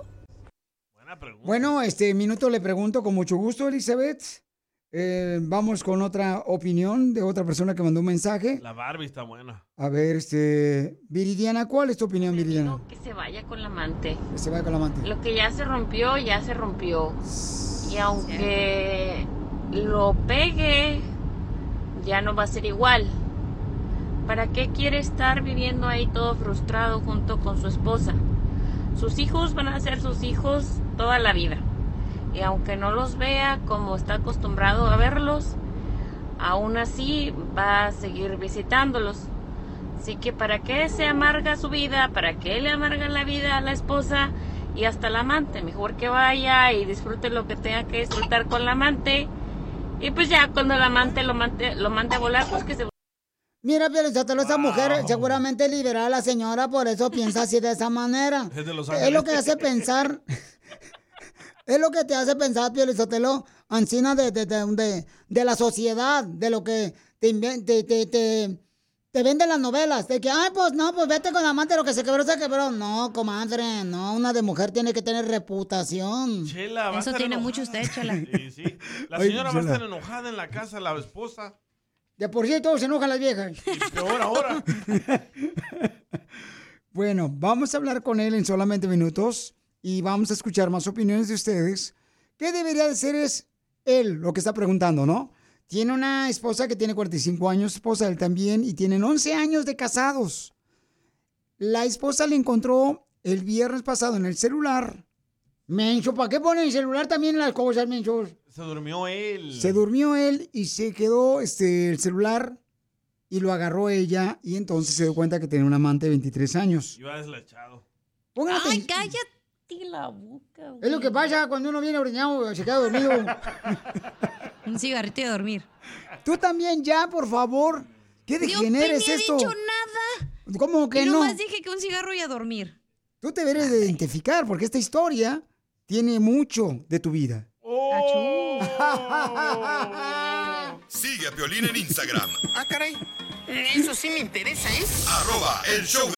Bueno, este minuto le pregunto con mucho gusto, Elizabeth. Eh, vamos con otra opinión de otra persona que mandó un mensaje. La Barbie está buena. A ver, este, Viridiana, ¿cuál es tu opinión, Viridiana? que se vaya con la amante. Que se vaya con la amante. Lo que ya se rompió, ya se rompió. Y aunque lo pegue, ya no va a ser igual. ¿Para qué quiere estar viviendo ahí todo frustrado junto con su esposa? Sus hijos van a ser sus hijos toda la vida. Y aunque no los vea como está acostumbrado a verlos, aún así va a seguir visitándolos. Así que para qué se amarga su vida, para qué le amarga la vida a la esposa y hasta la amante. Mejor que vaya y disfrute lo que tenga que disfrutar con la amante. Y pues ya cuando la amante lo mande, lo mande a volar, pues que se Mira, Piolizotelo, esa mujer seguramente liberal a la señora, por eso piensa así de esa manera. Es de Los Es lo que hace pensar. es lo que te hace pensar, Piolizotelo, Ancina, de, de, de, de, de la sociedad, de lo que te, te, te, te, te venden las novelas. De que, ay, pues no, pues vete con la amante, lo que se quebró, se quebró. No, comadre, no, una de mujer tiene que tener reputación. Chela, va a Eso estar tiene enojada. mucho usted, Chela. Sí, sí. La señora va a estar enojada en la casa, la esposa. De por sí todos se enojan las viejas. Peor ahora. Bueno, vamos a hablar con él en solamente minutos y vamos a escuchar más opiniones de ustedes. ¿Qué debería de ser es él lo que está preguntando, no? Tiene una esposa que tiene 45 años, esposa de él también, y tienen 11 años de casados. La esposa le encontró el viernes pasado en el celular. Mencho, ¿para qué ponen el celular también en las cosas, menchos? Se durmió él. Se durmió él y se quedó este, el celular y lo agarró ella y entonces se dio cuenta que tenía un amante de 23 años. Iba deslechado. Pongan Ay, atención. Cállate la boca. Es lo que pasa cuando uno viene oriñado, se queda dormido. Un cigarrito y a dormir. Tú también ya, por favor. ¿Qué degenera es ni he esto? dicho nada. ¿Cómo que y no? nomás dije que un cigarro y a dormir. Tú te deberes de identificar porque esta historia tiene mucho de tu vida. Sigue a Piolín en Instagram. Ah, caray. Eso sí me interesa, ¿eh? Arroba el show.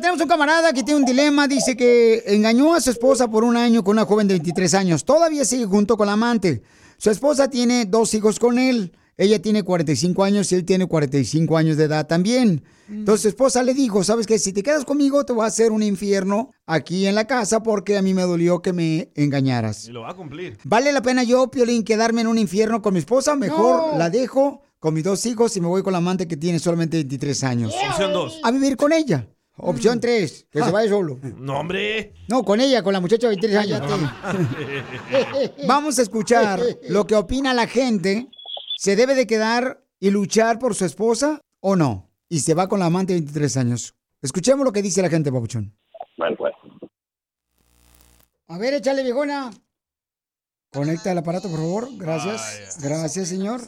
Tenemos un camarada que tiene un dilema. Dice que engañó a su esposa por un año con una joven de 23 años. Todavía sigue junto con la amante. Su esposa tiene dos hijos con él. Ella tiene 45 años y él tiene 45 años de edad también. Entonces su esposa le dijo, sabes que si te quedas conmigo te voy a hacer un infierno aquí en la casa porque a mí me dolió que me engañaras. Y lo va a cumplir. ¿Vale la pena yo, Piolín, quedarme en un infierno con mi esposa? Mejor No. la dejo con mis dos hijos y me voy con la amante que tiene solamente 23 años. Opción dos. A vivir con ella. Opción 3, que se vaya solo. No, hombre. No, con ella, con la muchacha de 23 años. Vamos a escuchar lo que opina la gente. ¿Se debe de quedar y luchar por su esposa o no? Y se va con la amante de 23 años. Escuchemos lo que dice la gente, Papuchón. Bueno, pues. A ver, échale, viejona. Conecta el aparato, por favor. Gracias. Gracias, señor.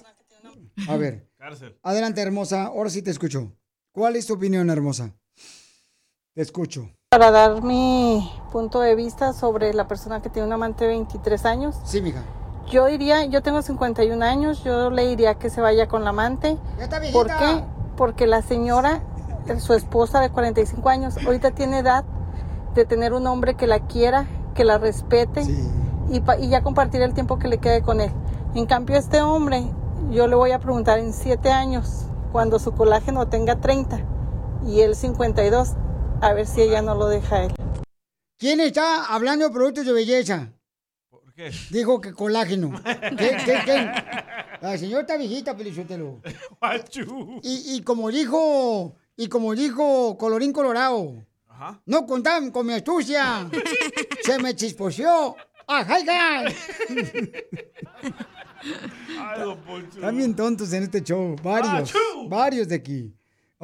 A ver. Cárcel. Adelante, hermosa. Ahora sí te escucho. ¿Cuál es tu opinión, hermosa? Te escucho. Para dar mi punto de vista sobre la persona que tiene un amante de 23 años. Sí, mija. Yo diría, yo tengo 51 años, yo le diría que se vaya con la amante. ¿Por qué? Porque la señora, su esposa de 45 años, ahorita tiene edad de tener un hombre que la quiera, que la respete y, pa- y ya compartir el tiempo que le quede con él. En cambio, este hombre, yo le voy a preguntar en 7 años, cuando su colágeno tenga 30 y él 52, a ver si ella no lo deja a él. ¿Quién está hablando de productos de belleza? ¿Por qué? Dijo que colágeno. ¿Qué, qué, qué? La señora está viejita, Pelichotelo. Y, y como dijo, y como dijo Colorín Colorado, Ajá. no contaban con mi astucia. Se me chisposeó. ¡Ajá, ajá! Ay, don Poncho. Están bien tontos en este show. Varios. ¡Achú! Varios de aquí.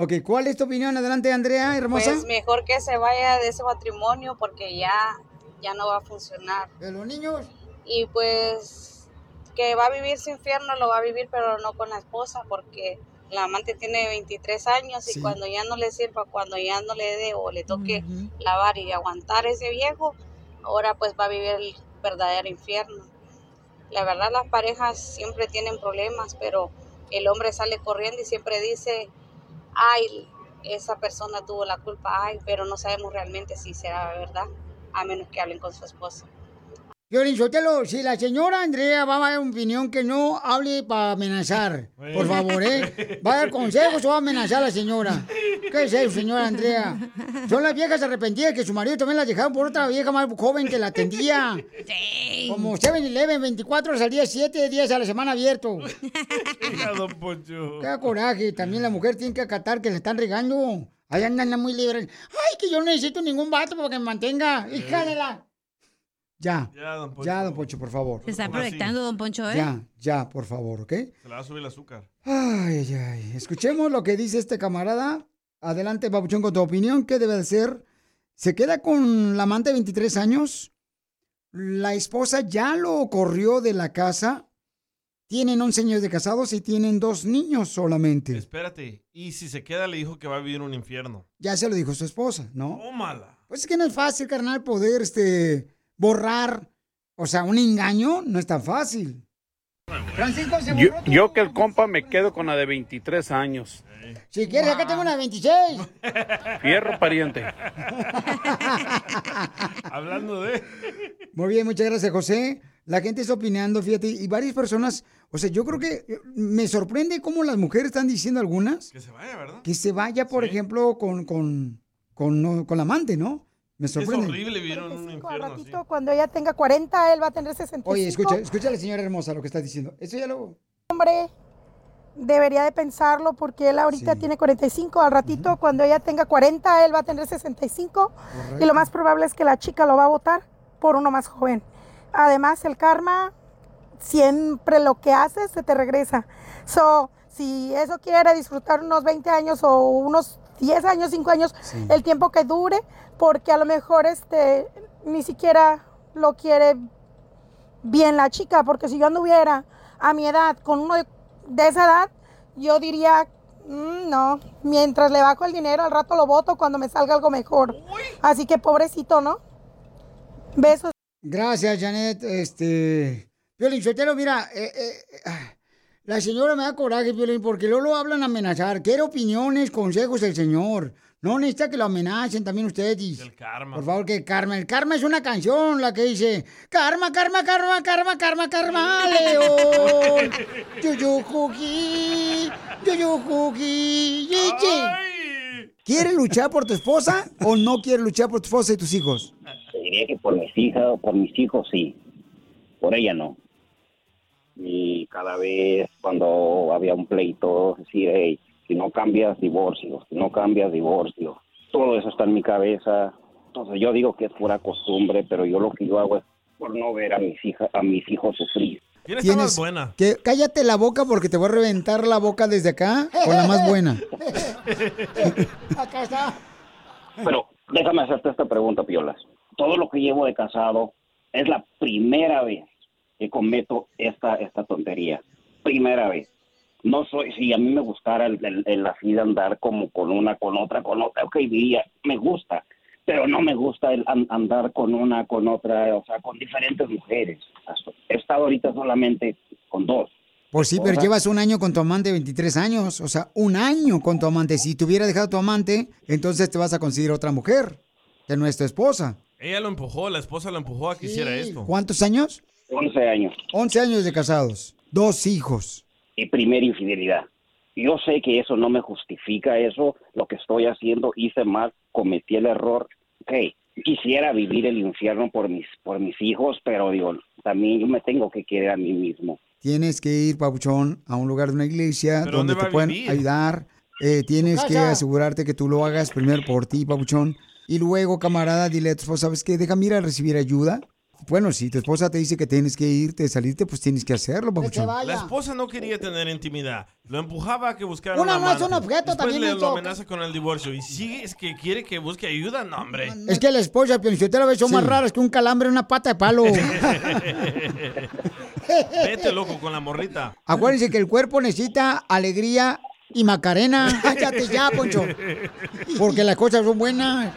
Ok, ¿cuál es tu opinión? Adelante, Andrea, hermosa. Pues mejor que se vaya de ese matrimonio porque ya, ya no va a funcionar. ¿De los niños? Y pues que va a vivir su infierno, lo va a vivir, pero no con la esposa porque la amante tiene 23 años y Sí. cuando ya no le sirva, cuando ya no le dé o le toque lavar y aguantar ese viejo, ahora pues va a vivir el verdadero infierno. La verdad las parejas siempre tienen problemas, pero el hombre sale corriendo y siempre dice, ay, esa persona tuvo la culpa, ay, pero no sabemos realmente si será verdad, a menos que hablen con su esposa. Violín Sotelo, si la señora Andrea va a dar una opinión que no hable para amenazar, por favor, ¿eh? ¿Va a dar consejos o va a amenazar a la señora? ¿Qué es eso, señora Andrea? Son las viejas arrepentidas que su marido también las dejaron por otra vieja más joven que la atendía. Como 7-Eleven, 24 horas al día, 7 días a la semana abierto. Qué coraje, también la mujer tiene que acatar que le están regando. Ahí andan muy libres. Ay, que yo no necesito ningún vato para que me mantenga. Hija de la... Ya. Ya, don Poncho. Ya, don Poncho, por favor. Se está proyectando, don Poncho, ¿eh? Ya, ya, por favor, ¿ok? Se le va a subir el azúcar. Ay, ay, ay. Escuchemos lo que dice este camarada. Adelante, Babuchón, con tu opinión. ¿Qué debe de ser? ¿Se queda con la amante de 23 años? La esposa ya lo corrió de la casa. Tienen 11 años de casados y tienen dos niños solamente. Espérate. Y si se queda, le dijo que va a vivir un infierno. Ya se lo dijo su esposa, ¿no? Tómala. Pues es que no es fácil, carnal, poder este, borrar. O sea, un engaño no es tan fácil. Francisco se Yo, yo que el compa me quedo con la de 23 años. Si quieres, acá tengo una de 26. Fierro pariente. Hablando de. Muy bien, muchas gracias, José. la gente está opinando, fíjate, y varias personas, o sea, yo creo que eh, me sorprende cómo las mujeres están diciendo algunas Que se vaya, ¿verdad? que se vaya, por ejemplo, con, con, con, no- con la amante, ¿no? Me Es sorprende. horrible vivir en un Al infierno así. ratito, cuando ella tenga 40, él va a tener 65. Oye, escucha, escucha a la señora hermosa lo que está diciendo. Eso ya lo... hombre debería de pensarlo porque él ahorita tiene 45, al ratito cuando ella tenga 40 él va a tener 65 y lo más probable es que la chica lo va a votar por uno más joven. Además el karma siempre lo que haces se te regresa. So, si eso quiere disfrutar unos 20 años o unos 10 años, 5 años, el tiempo que dure, porque a lo mejor este ni siquiera lo quiere bien la chica, porque si yo anduviera a mi edad con uno de, de esa edad, yo diría, "Mm, no, mientras le bajo el dinero, al rato lo voto cuando me salga algo mejor. Así que pobrecito, ¿no? Besos. Gracias, Janet. Este. Violín Sotelo, mira, eh, eh, ah, la señora me da coraje, Violín, porque luego lo hablan a amenazar. Quiero opiniones, consejos del señor. No necesita que lo amenacen también ustedes. El karma. Por favor, que karma. El karma es una canción, la que dice: Karma, karma, karma, karma, karma, karma, león. Yuyujuji, yuyujuji, yichi. ¿Quieres luchar por tu esposa o no quieres luchar por tu esposa y tus hijos? Te diría que por mis hijas, por mis hijos sí, por ella no. Y cada vez cuando había un pleito, decir, hey, si no cambias, divorcio, si no cambias, divorcio. Todo eso está en mi cabeza. Entonces yo digo que es pura costumbre, pero yo lo que yo hago es por no ver a mis hijas, a mis hijos sufrir. ¿Quién está más buena? Que, cállate la boca porque te voy a reventar la boca desde acá con la más buena. Acá está. Pero déjame hacerte esta pregunta, Piolas. Todo lo que llevo de casado es la primera vez que cometo esta, esta tontería. Primera vez. No soy, si a mí me gustara el, el- el así de andar como con una, con otra, con otra, ok, diría, me gusta, pero no me gusta el an- andar con una, con otra, o sea, con diferentes mujeres. He estado ahorita solamente con dos. Pues sí, pero llevas un año con tu amante de 23 años. O sea, un año con tu amante. Si te hubiera dejado tu amante, entonces te vas a conseguir otra mujer, que no es tu esposa. Ella lo empujó, la esposa lo empujó a que hiciera esto. ¿Cuántos años? 11 años. 11 años de casados. Dos hijos. y primera infidelidad. Yo sé que eso no me justifica eso, lo que estoy haciendo, hice mal, cometí el error. Ok, quisiera vivir el infierno por mis, por mis hijos, pero digo, también yo me tengo que querer a mí mismo. Tienes que ir, Pabuchón, a un lugar de una iglesia ¿Pero donde te puedan vivir? ayudar. Eh, tienes que asegurarte que tú lo hagas primero por ti, Pabuchón. Y luego, camarada, dile a tu esposa, ¿sabes qué? Déjame ir a recibir ayuda. Bueno, si tu esposa te dice que tienes que irte, salirte, pues tienes que hacerlo, Pabuchón. La esposa no quería tener intimidad. Lo empujaba a que buscara Una un no es amante. un objeto, Después también le lo amenaza con el divorcio. Y sigue, es que quiere que busque ayuda. No, hombre. Es que la esposa, Pionchotero, ve, son más raras que un calambre en una pata de palo. Vete, loco, con la morrita. Acuérdense que el cuerpo necesita alegría y macarena. Cállate ya, Poncho. Porque las cosas son buenas.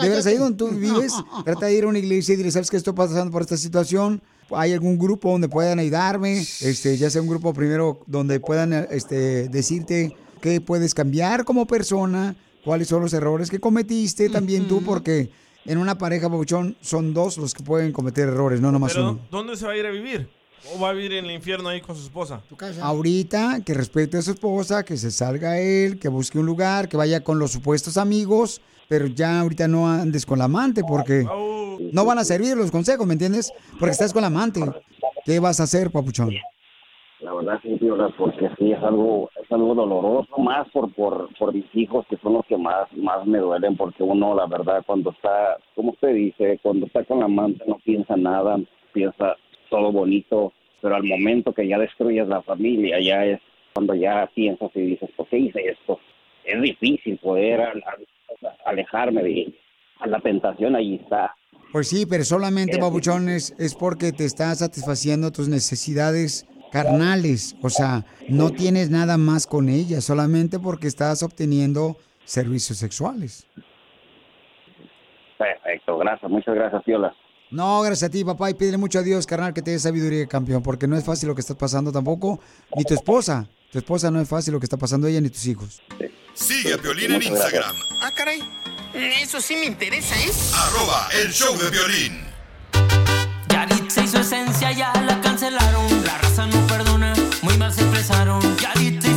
De veras, ahí donde tú vives, trata de ir a una iglesia y dile, ¿sabes qué estoy pasando por esta situación? ¿Hay algún grupo donde puedan ayudarme? Este, ya sea un grupo primero donde puedan este, decirte qué puedes cambiar como persona, cuáles son los errores que cometiste también tú, porque en una pareja, Pabuchón, son dos los que pueden cometer errores, no nomás Pero, uno. ¿dónde se va a ir a vivir? ¿O va a vivir en el infierno ahí con su esposa? Ahorita que respete a su esposa, que se salga él, que busque un lugar, que vaya con los supuestos amigos, pero ya ahorita no andes con la amante porque no van a servir los consejos, ¿me entiendes? Porque estás con la amante. ¿Qué vas a hacer, papuchón? La verdad sí, Piola, porque sí es algo, es algo doloroso, más por, por, por mis hijos, que son los que más, más me duelen, porque uno, la verdad, cuando está, como usted dice, cuando está con la amante no piensa nada, piensa todo bonito, pero al momento que ya destruyes la familia, ya es cuando ya piensas y dices, ¿por qué hice esto? Es difícil poder al- al- alejarme de ella. La tentación ahí está. Pues sí, pero solamente, papuchón, es, es porque te estás satisfaciendo tus necesidades carnales. O sea, no tienes nada más con ella, solamente porque estás obteniendo servicios sexuales. Perfecto, gracias, muchas gracias, Piola. No, gracias a ti, papá, y pídele mucho a Dios, carnal, que te dé sabiduría, campeón, porque no es fácil lo que estás pasando tampoco, ni tu esposa. Tu esposa no es fácil lo que está pasando ella, ni tus hijos. Sigue a Piolín en Instagram, Ah, caray. Eso sí me interesa, ¿eh? arroba el show de violín. se hizo esencia, ya la cancelaron. La raza no perdona, muy mal se expresaron. Yalitza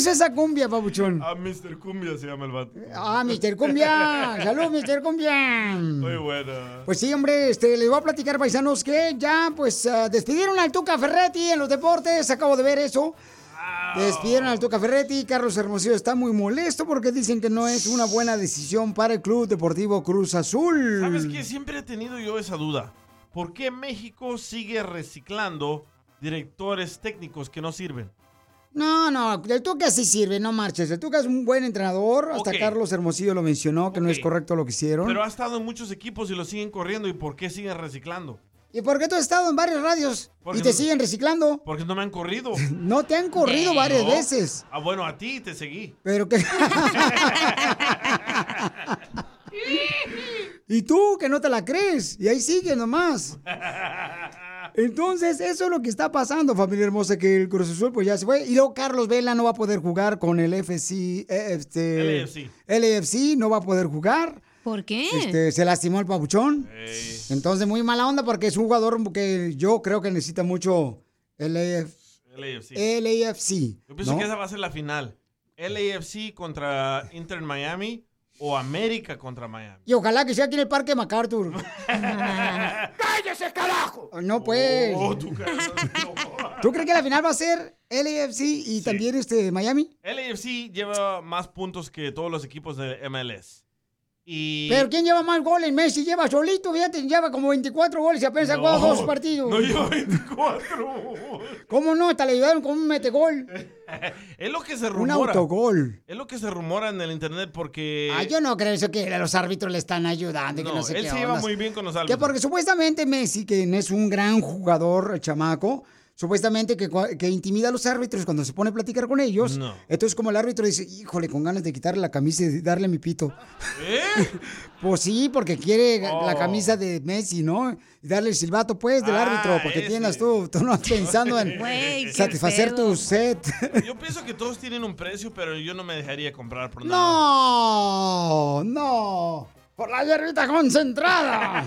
¿Quién hizo esa cumbia, papuchón? Ah, Mr. Cumbia se llama el vato. Ah, Mr. Cumbia. Salud, Mr. Cumbia. Muy buena. Pues sí, hombre, este, les voy a platicar, paisanos, que ya, pues, ah, despidieron al Tuca Ferretti en los deportes. Acabo de ver eso. Despidieron al Tuca Ferretti. Carlos Hermosillo está muy molesto porque dicen que no es una buena decisión para el Club Deportivo Cruz Azul. ¿Sabes qué? Siempre he tenido yo esa duda. ¿Por qué México sigue reciclando directores técnicos que no sirven? No, no, el Tuca sí sirve, no marches. El Tuca es un buen entrenador. Hasta. Carlos Hermosillo lo mencionó, que no es correcto lo que hicieron. Pero ha estado en muchos equipos y lo siguen corriendo. ¿Y por qué siguen reciclando? ¿Y por qué tú has estado en varias radios Porque y te no- siguen reciclando? Porque no me han corrido. No te han corrido varias No. veces. Ah, bueno, a ti te seguí. Pero que... y tú que no te la crees. Y ahí sigue nomás. Entonces, eso es lo que está pasando, familia hermosa, que el Cruz Azul pues ya se fue. Y luego Carlos Vela no va a poder jugar con el FC, eh, este, LAFC. LAFC, no va a poder jugar. ¿Por qué? Este, se lastimó el pabuchón. Entonces, muy mala onda porque es un jugador que yo creo que necesita mucho LAF, LAFC. LAFC. Yo pienso ¿no? que esa va a ser la final. LAFC contra Inter en Miami o América contra Miami. Y ojalá que sea aquí en el Parque MacArthur. ¡Cállese, carajo! No, pues. Oh, tú, ¿Tú crees que la final va a ser LAFC y también este Miami? LAFC lleva más puntos que todos los equipos de MLS. Y... Pero ¿quién lleva más goles? Messi lleva solito, fíjate, lleva como 24 goles y apenas ha jugado No, dos partidos. No lleva 24. ¿Cómo no? Hasta le ayudaron con un metegol. es lo que se Un rumora. autogol. Es lo que se rumora en el internet porque... Ah, yo no creo eso que los árbitros le están ayudando y que No, no sé él qué se lleva muy bien con los Que árbitros. porque supuestamente Messi, que no es un gran jugador, el chamaco, supuestamente que, que intimida a los árbitros cuando se pone a platicar con ellos. No. Entonces, como el árbitro dice, híjole, con ganas de quitarle la camisa y darle mi pito. ¿Eh? Pues sí, porque quiere Oh. la camisa de Messi, ¿no? Y darle el silbato, pues, del Ah, árbitro, porque ese. tienes tú, tú no pensando en satisfacer tu set. Yo pienso que todos tienen un precio, pero yo no me dejaría comprar por nada. No, no, por la hierbita concentrada.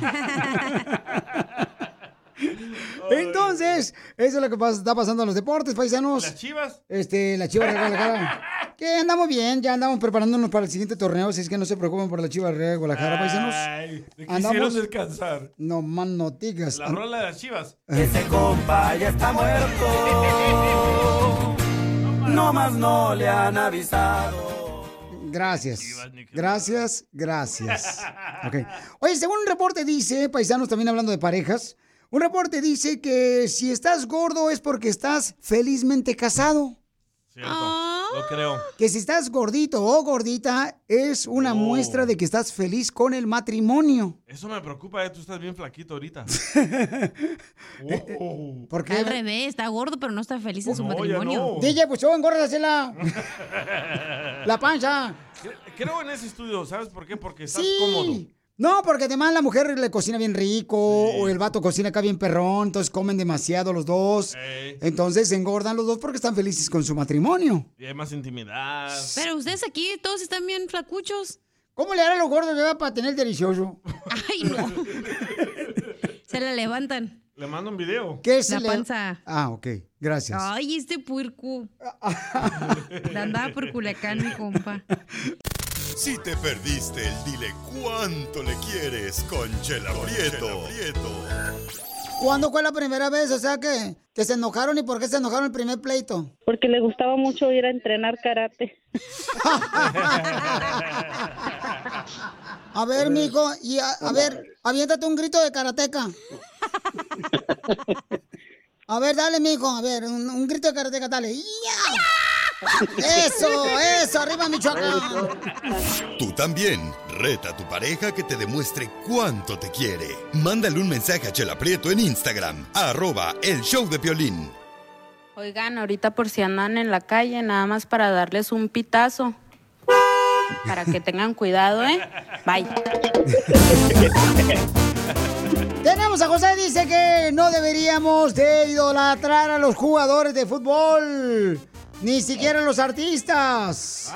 Entonces, eso es lo que está pasando en los deportes, paisanos. ¿Las chivas? Este, la Chivas de Guadalajara. Que andamos bien, ya andamos preparándonos para el siguiente torneo, así es que no se preocupen por la Chivas de Guadalajara, paisanos. Ay, ¿de qué Andamos- descansar? No más noticas. La rola de las chivas. Ese compa ya está muerto. No más no le han avisado. Gracias. Gracias, gracias. Ok. Oye, según un reporte dice, paisanos también hablando de parejas, un reporte dice que si estás gordo es porque estás felizmente casado. Cierto, lo creo. Que si estás gordito o gordita es una muestra de que estás feliz con el matrimonio. Eso me preocupa, eh, tú estás bien flaquito ahorita. Oh. ¿Por qué? Al revés, está gordo, pero no está feliz en su No, matrimonio. no. DJ, pues tú engórdasela. La panza. Creo en ese estudio, ¿sabes por qué? Porque estás Sí. cómodo. No, porque además la mujer le cocina bien rico o el vato cocina acá bien perrón, entonces comen demasiado los dos. Ey. Entonces se engordan los dos porque están felices con su matrimonio. Y hay más intimidad. Pero ustedes aquí todos están bien flacuchos. ¿Cómo le harán los gordos para tener delicioso? Ay, no. Se la levantan. Le mando un video. ¿Qué es La panza. Ah, ok. Gracias. Ay, este puerco. La andaba por Culiacán, mi compa. Si te perdiste el dile cuánto le quieres con Chela Prieto. ¿Cuándo fue la primera vez? O sea, que, que se enojaron y por qué se enojaron el primer pleito. Porque le gustaba mucho ir a entrenar karate. A ver, mijo, y a, a ver, aviéntate un grito de karateca. A ver, dale, mijo, a ver, un, un grito de karateca, dale. ¡Ya! Eso, eso, arriba Michoacán. Tú también, reta a tu pareja que te demuestre cuánto te quiere. Mándale un mensaje a Chela Prieto en Instagram, arroba el show de Piolín. Oigan, ahorita por si andan en la calle, nada más para darles un pitazo. Para que tengan cuidado, ¿eh? Bye. Tenemos a José, dice que no deberíamos de idolatrar a los jugadores de fútbol, ni siquiera a los artistas.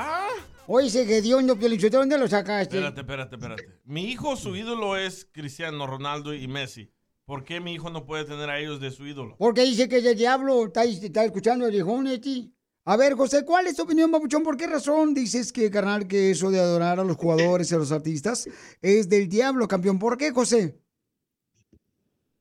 Oye, ese Gediondo, Piolichotelo, ¿dónde lo sacaste? Espérate, espérate, espérate. Mi hijo, su ídolo es Cristiano Ronaldo y Messi. ¿Por qué mi hijo no puede tener a ellos de su ídolo? Porque dice que es el diablo, está, está escuchando el viejón, Eti. A ver, José, ¿cuál es tu opinión, Papuchón? ¿Por qué razón dices que, carnal, que eso de adorar a los jugadores y a los artistas es del diablo, campeón? ¿Por qué, José?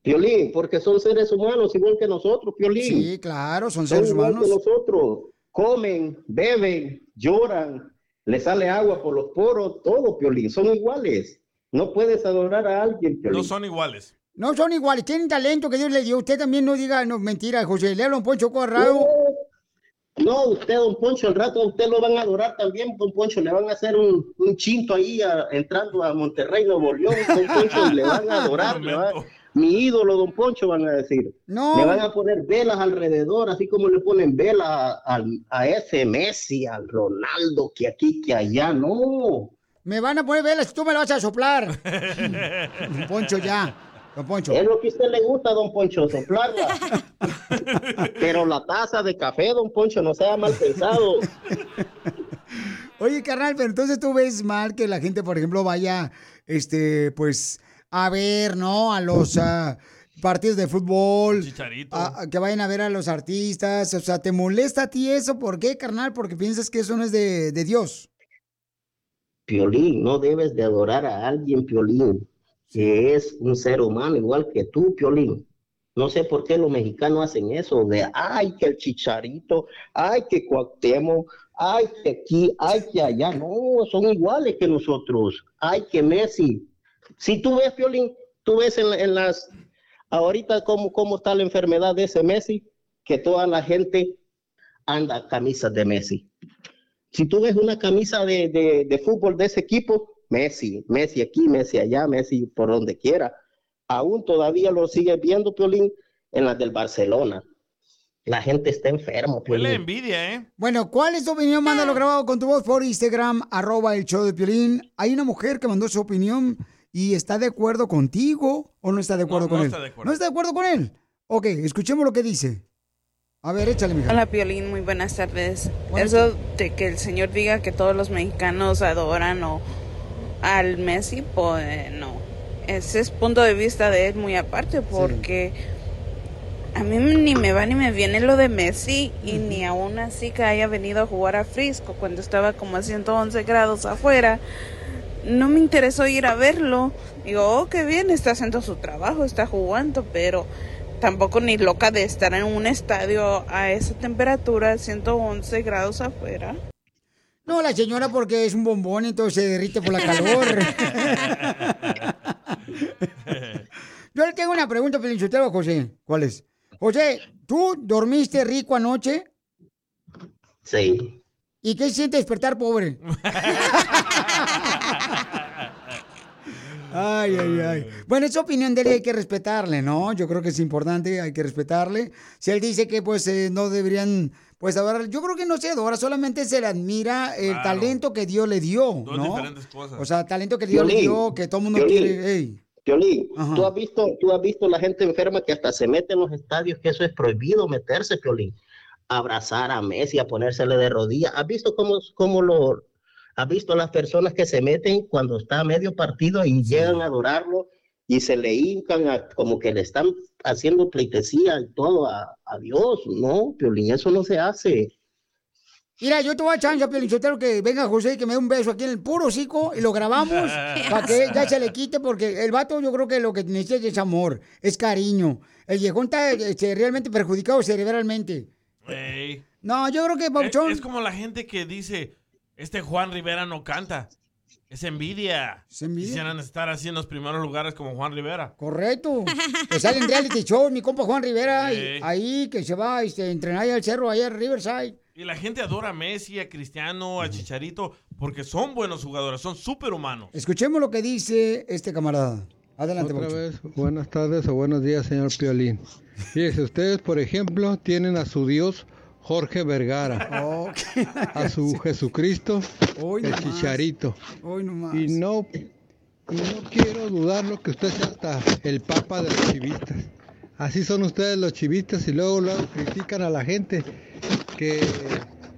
Piolín, porque son seres humanos igual que nosotros, Piolín. Sí, claro, son seres igual humanos. que nosotros. Comen, beben, lloran, les sale agua por los poros, todo, Piolín. Son iguales. No puedes adorar a alguien, Piolín. No son iguales. No son iguales, tienen talento que Dios le dio. Usted también no diga no, mentira, José. Le habla un Poncho Corrado. No, usted, don Poncho, al rato a usted lo van a adorar también, don Poncho. Le van a hacer un, un chinto ahí a- entrando a Monterrey, Nuevo León, don Poncho. le van a adorar. le van- mi ídolo, don Poncho, van a decir. No. Le van a poner velas alrededor, así como le ponen velas a, al- a ese Messi, al Ronaldo, que aquí, que allá. No. Me van a poner velas, tú me lo vas a soplar. Don Poncho, ya. Don Poncho. Es lo que a usted le gusta, don Poncho, soplarla. Pero la taza de café, don Poncho, no sea mal pensado. Oye, carnal, pero entonces tú ves mal que la gente, por ejemplo, vaya, este, pues, a ver, ¿no? A los ah, partidos de fútbol. a- a que vayan a ver a los artistas. O sea, ¿te molesta a ti eso? ¿Por qué, carnal? Porque piensas que eso no es de, de Dios. Piolín, no debes de adorar a alguien, Piolín, que es un ser humano igual que tú, Piolín. No sé por qué los mexicanos hacen eso de, ay, que el chicharito, ay, que Cuauhtémoc, ay, que aquí, ay, que allá. No, son iguales que nosotros. Ay, que Messi. Si tú ves, Piolín, tú ves en, la- en las, ahorita cómo, cómo está la enfermedad de ese Messi, que toda la gente anda camisas de Messi. Si tú ves una camisa de, de- de fútbol de ese equipo, Messi, Messi aquí, Messi allá, Messi por donde quiera. Aún todavía lo sigues viendo, Piolín, en las del Barcelona. La gente está enferma, Huele Piolín. envidia, ¿eh? Bueno, ¿cuál es tu opinión? Mándalo grabado con tu voz por Instagram, arroba el show de Piolín. Hay una mujer que mandó su opinión y está de acuerdo contigo o no está de acuerdo No, con no él. está de acuerdo. No está de acuerdo con él. Ok, escuchemos lo que dice. A ver, échale, mija. Hola Piolín, muy buenas tardes. Eso de que el señor diga que todos los mexicanos adoran o al Messi, pues no. Ese es punto de vista de él muy aparte porque a mí ni me va ni me viene lo de Messi y ni aún así que haya venido a jugar a Frisco cuando estaba como a 111 grados afuera. No me interesó ir a verlo. Digo, oh, qué bien, está haciendo su trabajo, está jugando, pero tampoco ni loca de estar en un estadio a esa temperatura, 111 grados afuera. No, la señora porque es un bombón, entonces se derrite por la calor. Yo le tengo una pregunta, Pelinchotero, José. ¿Cuál es? José, ¿tú dormiste rico anoche? Sí. ¿Y qué siente despertar pobre? Ay, ay, ay. Bueno, esa opinión de él hay que respetarle, ¿no? Yo creo que es importante, hay que respetarle. Si él dice que pues eh, no deberían pues adorar, yo creo que no se adora, solamente se le admira el Claro. talento que Dios le dio, Dos ¿no? diferentes cosas. O sea, talento que Dios le Piolín, dio, que todo el mundo Piolín, quiere. ey. Piolín, Ajá. ¿tú has, visto, tú has visto la gente enferma que hasta se mete en los estadios, que eso es prohibido meterse, Piolín. Abrazar a Messi, a ponérsele de rodillas. ¿Has visto cómo, cómo lo... ¿Has visto a las personas que se meten cuando está a medio partido y llegan a adorarlo y se le hincan a- como que le están haciendo pleitesía y todo a, a Dios? No, Piolín, eso no se hace. Mira, yo te voy a chance, Pelinchotero, que venga José y que me dé un beso aquí en el puro hocico y lo grabamos para que ya se le quite, porque el vato yo creo que lo que necesita es amor, es cariño. El viejón está este, realmente perjudicado cerebralmente. Ey. No, yo creo que, Es, Pauchón... es como la gente que dice, este Juan Rivera no canta. Es envidia. Quisieran estar así en los primeros lugares como Juan Rivera. Correcto. Que sale en reality show, mi compa Juan Rivera, ahí que se va este, a entrenar ahí al cerro, allá en Riverside. Y la gente adora a Messi, a Cristiano, a Chicharito, porque son buenos jugadores, son superhumanos. Escuchemos lo que dice este camarada. Adelante, Otra Pauchón. vez, buenas tardes o buenos días, señor Piolín. Fíjese, ustedes, por ejemplo, tienen a su Dios Jorge Vergara, Oh, a su Jesucristo, Hoy el nomás. Chicharito. Hoy nomás. Y no, y no quiero dudarlo que usted sea hasta el papa de los chivistas. Así son ustedes los chivistas y luego, luego critican a la gente que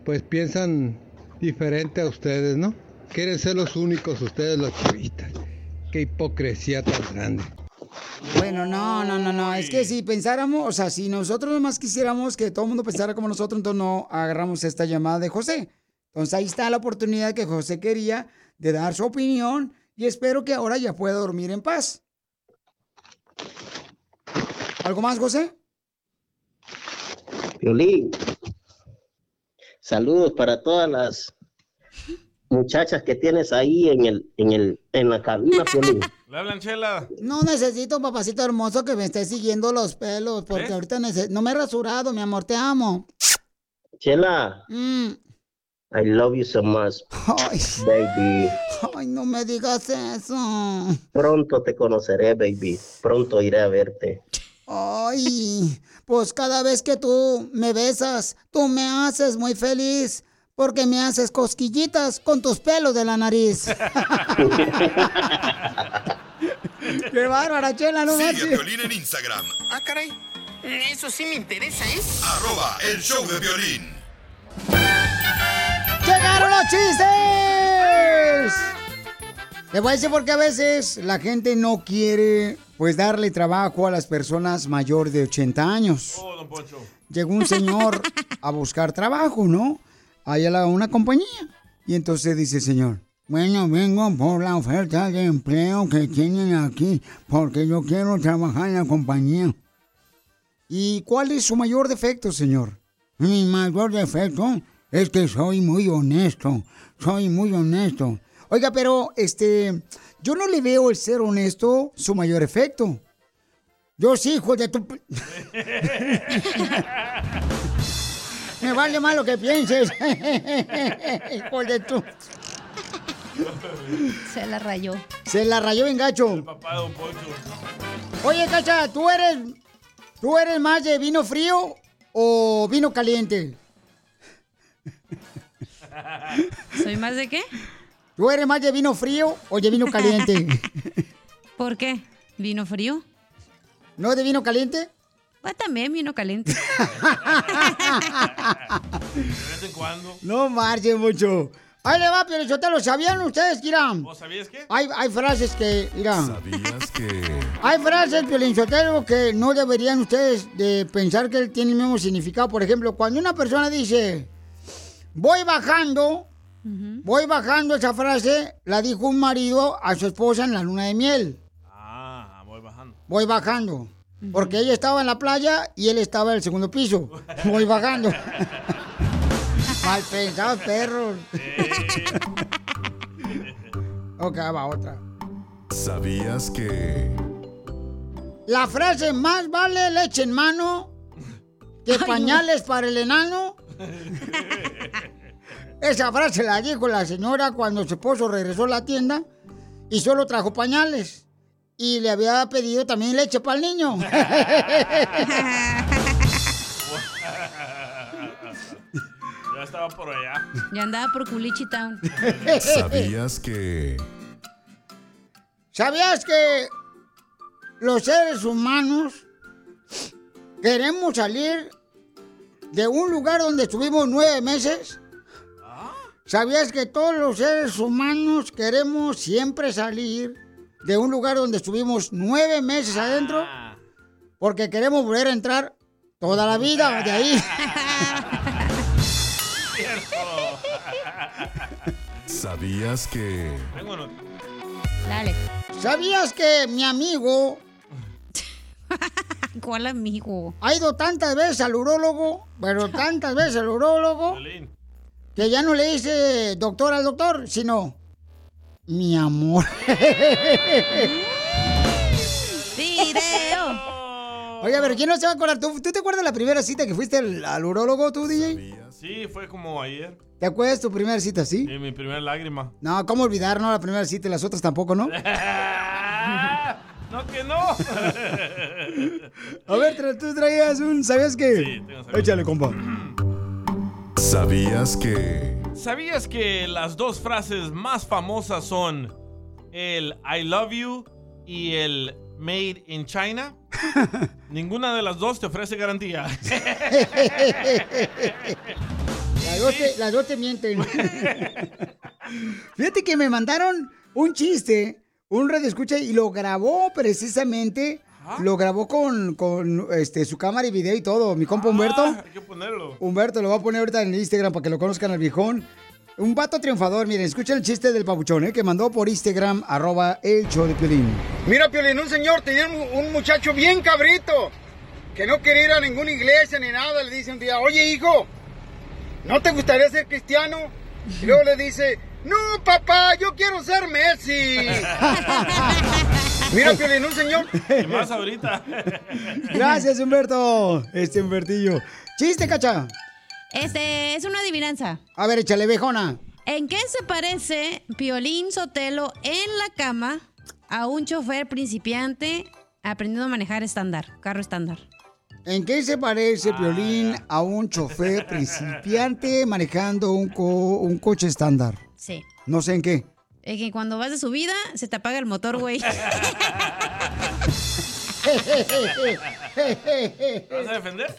pues piensan diferente a ustedes, ¿no? Quieren ser los únicos ustedes los chavistas. Qué hipocresía tan grande. Bueno, no, no, no, no. Es que si pensáramos, o sea, si nosotros nomás quisiéramos que todo el mundo pensara como nosotros, entonces no agarramos esta llamada de José. Entonces ahí está la oportunidad que José quería de dar su opinión y espero que ahora ya pueda dormir en paz. ¿Algo más, José? Violín, saludos para todas las muchachas que tienes ahí en el, en el, en la cabina, Violín. ¿Le hablan, Chela? No necesito, papacito hermoso, que me esté siguiendo los pelos, porque ¿Eh? ahorita no me he rasurado, mi amor, te amo. Chela, Mm. I love you so much, Ay, baby. ay, no me digas eso. Pronto te conoceré, baby. Pronto iré a verte. Ay, pues cada vez que tú me besas, tú me haces muy feliz, porque me haces cosquillitas con tus pelos de la nariz. Qué bárbara, chela, no Sigue a manches. Violín en Instagram, Ah, caray. Eso sí me interesa, ¿eh? arroba el show de violín. ¡Llegaron los chistes! Te voy a decir porque a veces la gente no quiere pues darle trabajo a las personas mayores de 80 años. Oh, don Poncho. Llegó un señor a buscar trabajo, ¿no? Ahí a la- una compañía. Y entonces dice señor, bueno, vengo por la oferta de empleo que tienen aquí, porque yo quiero trabajar en la compañía. ¿Y cuál es su mayor defecto, señor? Mi mayor defecto es que soy muy honesto. Soy muy honesto. Oiga, pero este, yo no le veo el ser honesto su mayor efecto. Yo sí, hijo de tu... Me vale más lo que pienses. hijo de tu... Se la rayó. Se la rayó en gacho. Oye, Cacha, ¿tú eres, ¿tú eres más de vino frío o vino caliente? ¿Soy más de qué? ¿Tú eres más de vino frío o de vino caliente? ¿Por qué? ¿Vino frío? ¿No de vino caliente? Pues también vino caliente. De vez en cuando. No marchen mucho. Ahí le va, pero yo te lo sabían ustedes, Kiram. ¿Vos sabías qué? Hay, hay frases que, mira, ¿Sabías que... hay frases, Piolinchotelo, que no deberían ustedes de pensar que tienen el mismo significado. Por ejemplo, cuando una persona dice, voy bajando, voy bajando, esa frase la dijo un marido a su esposa en la luna de miel. Ah, voy bajando. Voy bajando. Porque ella estaba en la playa y él estaba en el segundo piso. Voy bajando. Mal pensados, perros. ok, va otra. ¿Sabías que... La frase más vale leche en mano que pañales para el enano. Esa frase la dijo la señora cuando su esposo regresó a la tienda y solo trajo pañales. Y le había pedido también leche para el niño. ya estaba por allá. Ya andaba por Culichi Town. ¿Sabías que... ¿Sabías que los seres humanos queremos salir de un lugar donde estuvimos nueve meses? ¿Sabías que todos los seres humanos queremos siempre salir de un lugar donde estuvimos nueve meses adentro? Porque queremos volver a entrar toda la vida de ahí. ¿Sabías que... Dale. ¿Sabías que mi amigo ¿Cuál amigo? ha ido tantas veces al urólogo, pero tantas veces al urólogo, que ya no le dice doctor al doctor, sino mi amor. ¡Video! Oiga, pero ¿quién no se va a acordar? ¿Tú, tú te acuerdas la primera cita que fuiste al, al urólogo, tú, DJ? Sí, fue como ayer. ¿Te acuerdas tu primera cita, sí? Y mi primera lágrima. No, ¿cómo olvidar, no? La primera cita y las otras tampoco, ¿no? no, que no. A ver, tra- tú traías un, ¿sabías qué? Sí, tengo. Échale, compa. ¿Sabías que... ¿Sabías que las dos frases más famosas son el I love you y el Made in China? Ninguna de las dos te ofrece garantía. La Las dos, te, las dos te mienten. Fíjate que me mandaron un chiste, un radio escucha y lo grabó precisamente. Lo grabó con, con este, su cámara y video y todo. Mi compa Humberto. Ah, hay que ponerlo. Humberto lo va a poner ahorita en el Instagram para que lo conozcan al viejón. Un vato triunfador, miren, escuchen el chiste del papuchón, ¿eh? Que mandó por Instagram, arroba el show de Piolín. Mira, Piolín, un señor tenía un, un muchacho bien cabrito que no quería ir a ninguna iglesia ni nada. Le dice un día, oye, hijo, ¿no te gustaría ser cristiano? Y luego le dice, no, papá, yo quiero ser Messi. Mira, Piolín, un señor. Y más ahorita. Gracias, Humberto. Este Humbertillo. Chiste, cacha. Este es una adivinanza. A ver, échale, viejona. ¿En qué se parece Piolín Sotelo en la cama a un chofer principiante aprendiendo a manejar estándar, carro estándar? ¿En qué se parece Piolín a un chofer principiante manejando un, co- un coche estándar? Sí. No sé en qué. Es que cuando vas de subida se te apaga el motor, güey. ¿Vas a defender?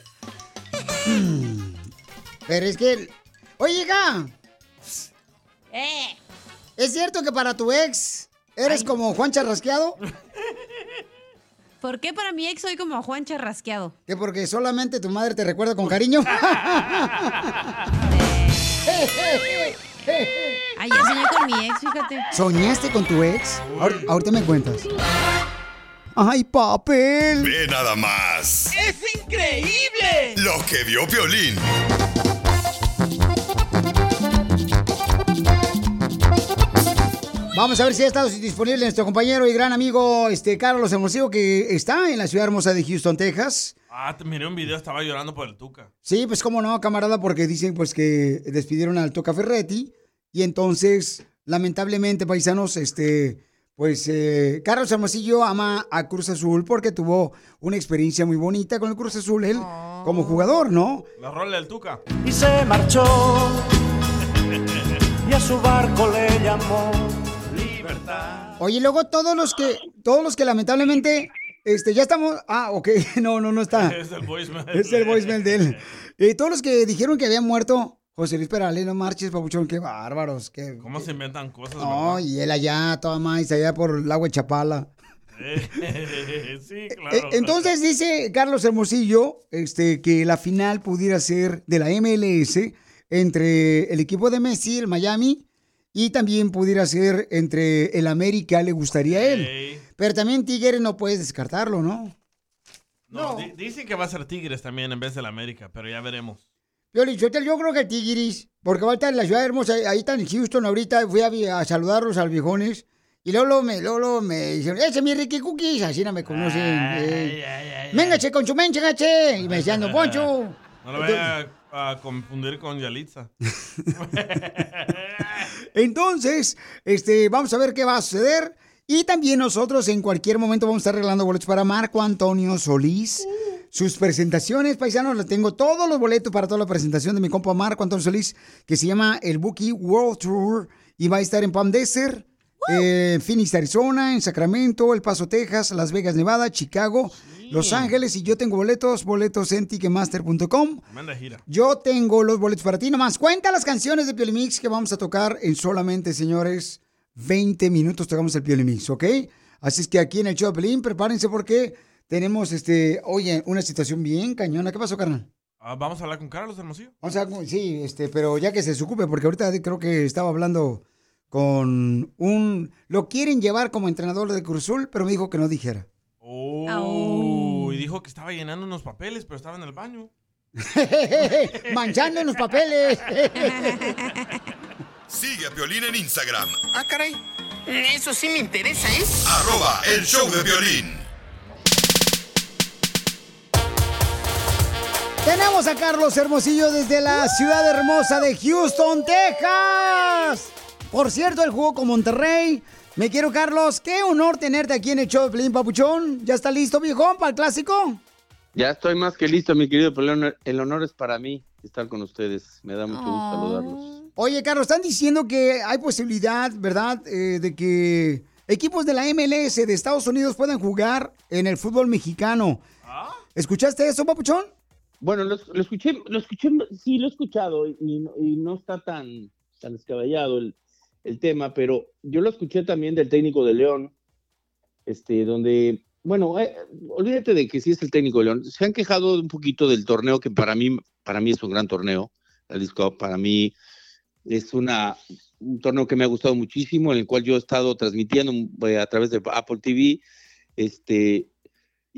Pero es que... Oye, hija, Eh. ¿es cierto que para tu ex eres como Juan Charrasqueado? ¿Por qué para mi ex soy como Juan Charrasqueado? Que porque solamente tu madre te recuerda con cariño. Ay, ya soñé con mi ex, fíjate. ¿Soñaste con tu ex? Ahor- ahorita me cuentas. ¡Ay, papel! Ve nada más. ¡Es increíble! Lo que vio Piolín. Vamos a ver si ha estado disponible nuestro compañero y gran amigo este Carlos Hermosillo, que está en la ciudad hermosa de Houston, Texas. Ah, te miré un video, estaba llorando por el Tuca. Sí, pues cómo no, camarada, porque dicen pues que despidieron al Toca Ferretti y entonces, lamentablemente, paisanos, este, pues eh, Carlos Hermosillo ama a Cruz Azul porque tuvo una experiencia muy bonita con el Cruz Azul, él como jugador, ¿no? La rola del Tuca. Y se marchó y a su barco le llamó Libertad. Oye, luego todos los que, todos los que lamentablemente, este, ya estamos, ah, ok, no, no, no está. Es el voicemail. Es el voicemail de él. Eh, todos los que dijeron que había muerto, José Luis Perales, no marches, papuchón, qué bárbaros, qué... ¿Cómo se inventan cosas? No, y él allá, toda más, allá por el agua de Chapala. sí, Eh, claro. entonces dice Carlos Hermosillo este, que la final pudiera ser de la MLS entre el equipo de Messi, el Miami, y también pudiera ser entre el América, le gustaría a él. Pero también Tigres no puedes descartarlo, ¿no? No, di- dicen que va a ser Tigres también en vez del América, pero ya veremos. Yo, yo, yo creo que el Tigris, porque va a estar en la ciudad hermosa, ahí están en Houston ahorita, fui a, a saludarlos al viejones, y luego, luego me, luego, luego me dijeron, ese es mi Ricky Cookies, así no me conocen. eh. Véngase con su menche, gache. Y me decían, "Don Poncho. No lo vaya a, a confundir con Yalitza. Entonces, este, vamos a ver qué va a suceder. Y también nosotros en cualquier momento vamos a estar regalando boletos para Marco Antonio Solís. Sus presentaciones, paisanos, les tengo todos los boletos para toda la presentación de mi compa Marco Antonio Solís, que se llama el Buki World Tour y va a estar en Palm Desert, eh, Phoenix, Arizona, en Sacramento, El Paso, Texas, Las Vegas, Nevada, Chicago, Los Ángeles y yo tengo boletos, boletos en ticketmaster.com. Tremenda gira. Yo tengo los boletos para ti. Nomás cuenta las canciones de Piolimix que vamos a tocar en solamente, señores, 20 minutos tocamos el Piolimix, ¿ok? Así es que aquí en el show de Pelín, prepárense porque tenemos, este, oye, una situación bien cañona. ¿Qué pasó, carnal? Ah, Vamos a hablar con Carlos Hermosillo. O sea, sí, este, pero ya que se desocupe, porque ahorita creo que estaba hablando con un... Lo quieren llevar como entrenador de Cruz Azul, pero me dijo que no dijera. Oh, y dijo que estaba llenando unos papeles, pero estaba en el baño. Manchando en los papeles. Sigue a Piolín en Instagram, Ah, caray. Eso sí me interesa, ¿eh? arroba el show de violín. Tenemos a Carlos Hermosillo desde la ciudad hermosa de Houston, Texas. Por cierto, él jugó con Monterrey. Me quiero, Carlos. Qué honor tenerte aquí en el show de Pelín Papuchón. ¿Ya está listo, viejón, para el clásico? Ya estoy más que listo, mi querido Pelón. El honor es para mí estar con ustedes. Me da mucho gusto saludarlos. Oye, Carlos, están diciendo que hay posibilidad, ¿verdad?, eh, de que equipos de la MLS de Estados Unidos puedan jugar en el fútbol mexicano. ¿Escuchaste eso, Papuchón? Bueno, lo, lo escuché, lo escuché, sí lo he escuchado y, y no está tan, tan descabellado el, el tema, pero yo lo escuché también del técnico de León, este, donde, bueno, eh, olvídate de que sí es el técnico de León, se han quejado un poquito del torneo que para mí, para mí es un gran torneo, la Cup, para mí es una, un torneo que me ha gustado muchísimo, en el cual yo he estado transmitiendo eh, a través de Apple TV, este,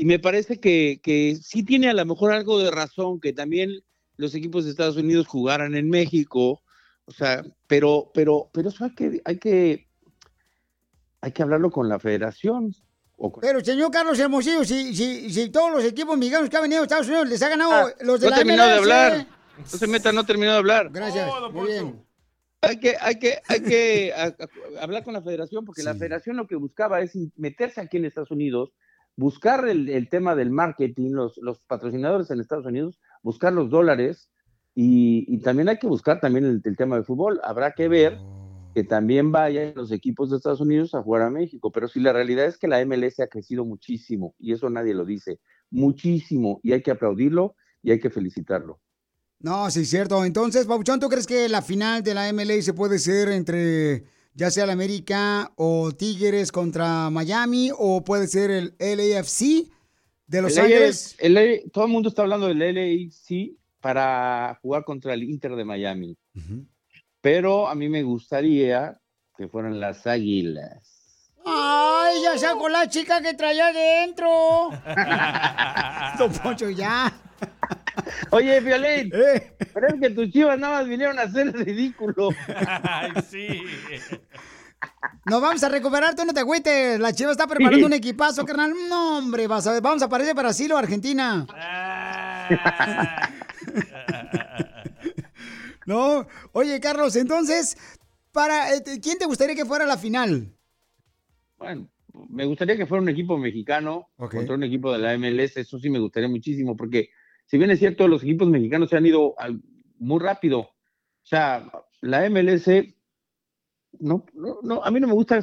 y me parece que, que sí tiene a lo mejor algo de razón que también los equipos de Estados Unidos jugaran en México, o sea, pero, pero, pero eso hay que, hay que, hay que hablarlo con la federación. O con- Pero, señor Carlos Hermosillo, si, si, si todos los equipos mexicanos que han venido a Estados Unidos les ha ganado los de no la terminó de MLS. hablar. No se meta, no terminó de hablar. Gracias, muy bien. Hay que, hay que, hay que a- a- hablar con la federación, porque la federación lo que buscaba es meterse aquí en Estados Unidos, buscar el, el tema del marketing, los, los patrocinadores en Estados Unidos, buscar los dólares, y, y también hay que buscar también el, el tema de fútbol. Habrá que ver que también vayan los equipos de Estados Unidos a jugar a México, pero si la realidad es que la MLS ha crecido muchísimo, y eso nadie lo dice, muchísimo, y hay que aplaudirlo y hay que felicitarlo. No, sí, cierto. Entonces, Pabuchón, ¿tú crees que la final de la MLS puede ser entre ya sea la América o Tigres contra Miami o puede ser el LAFC de Los El Ángeles? LA el todo el mundo está hablando del LAC para jugar contra el Inter de Miami. Pero a mí me gustaría que fueran las Águilas. ¡Ay, ya sacó la chica que traía adentro! Don Poncho, ya. Oye, Violín, pero es que tus chivas nada más vinieron a hacer el ridículo. Ay, sí. Nos vamos a recuperar, tú no te agüites. La Chiva está preparando un equipazo, carnal. No, hombre, vas a ver, vamos a aparecer Brasil o Argentina. no, oye, Carlos, entonces, para eh, ¿quién te gustaría que fuera la final? Bueno, me gustaría que fuera un equipo mexicano contra un equipo de la MLS. Eso sí me gustaría muchísimo, porque si bien es cierto, los equipos mexicanos se han ido muy rápido. O sea, la MLS no, no, no, a mí no me gusta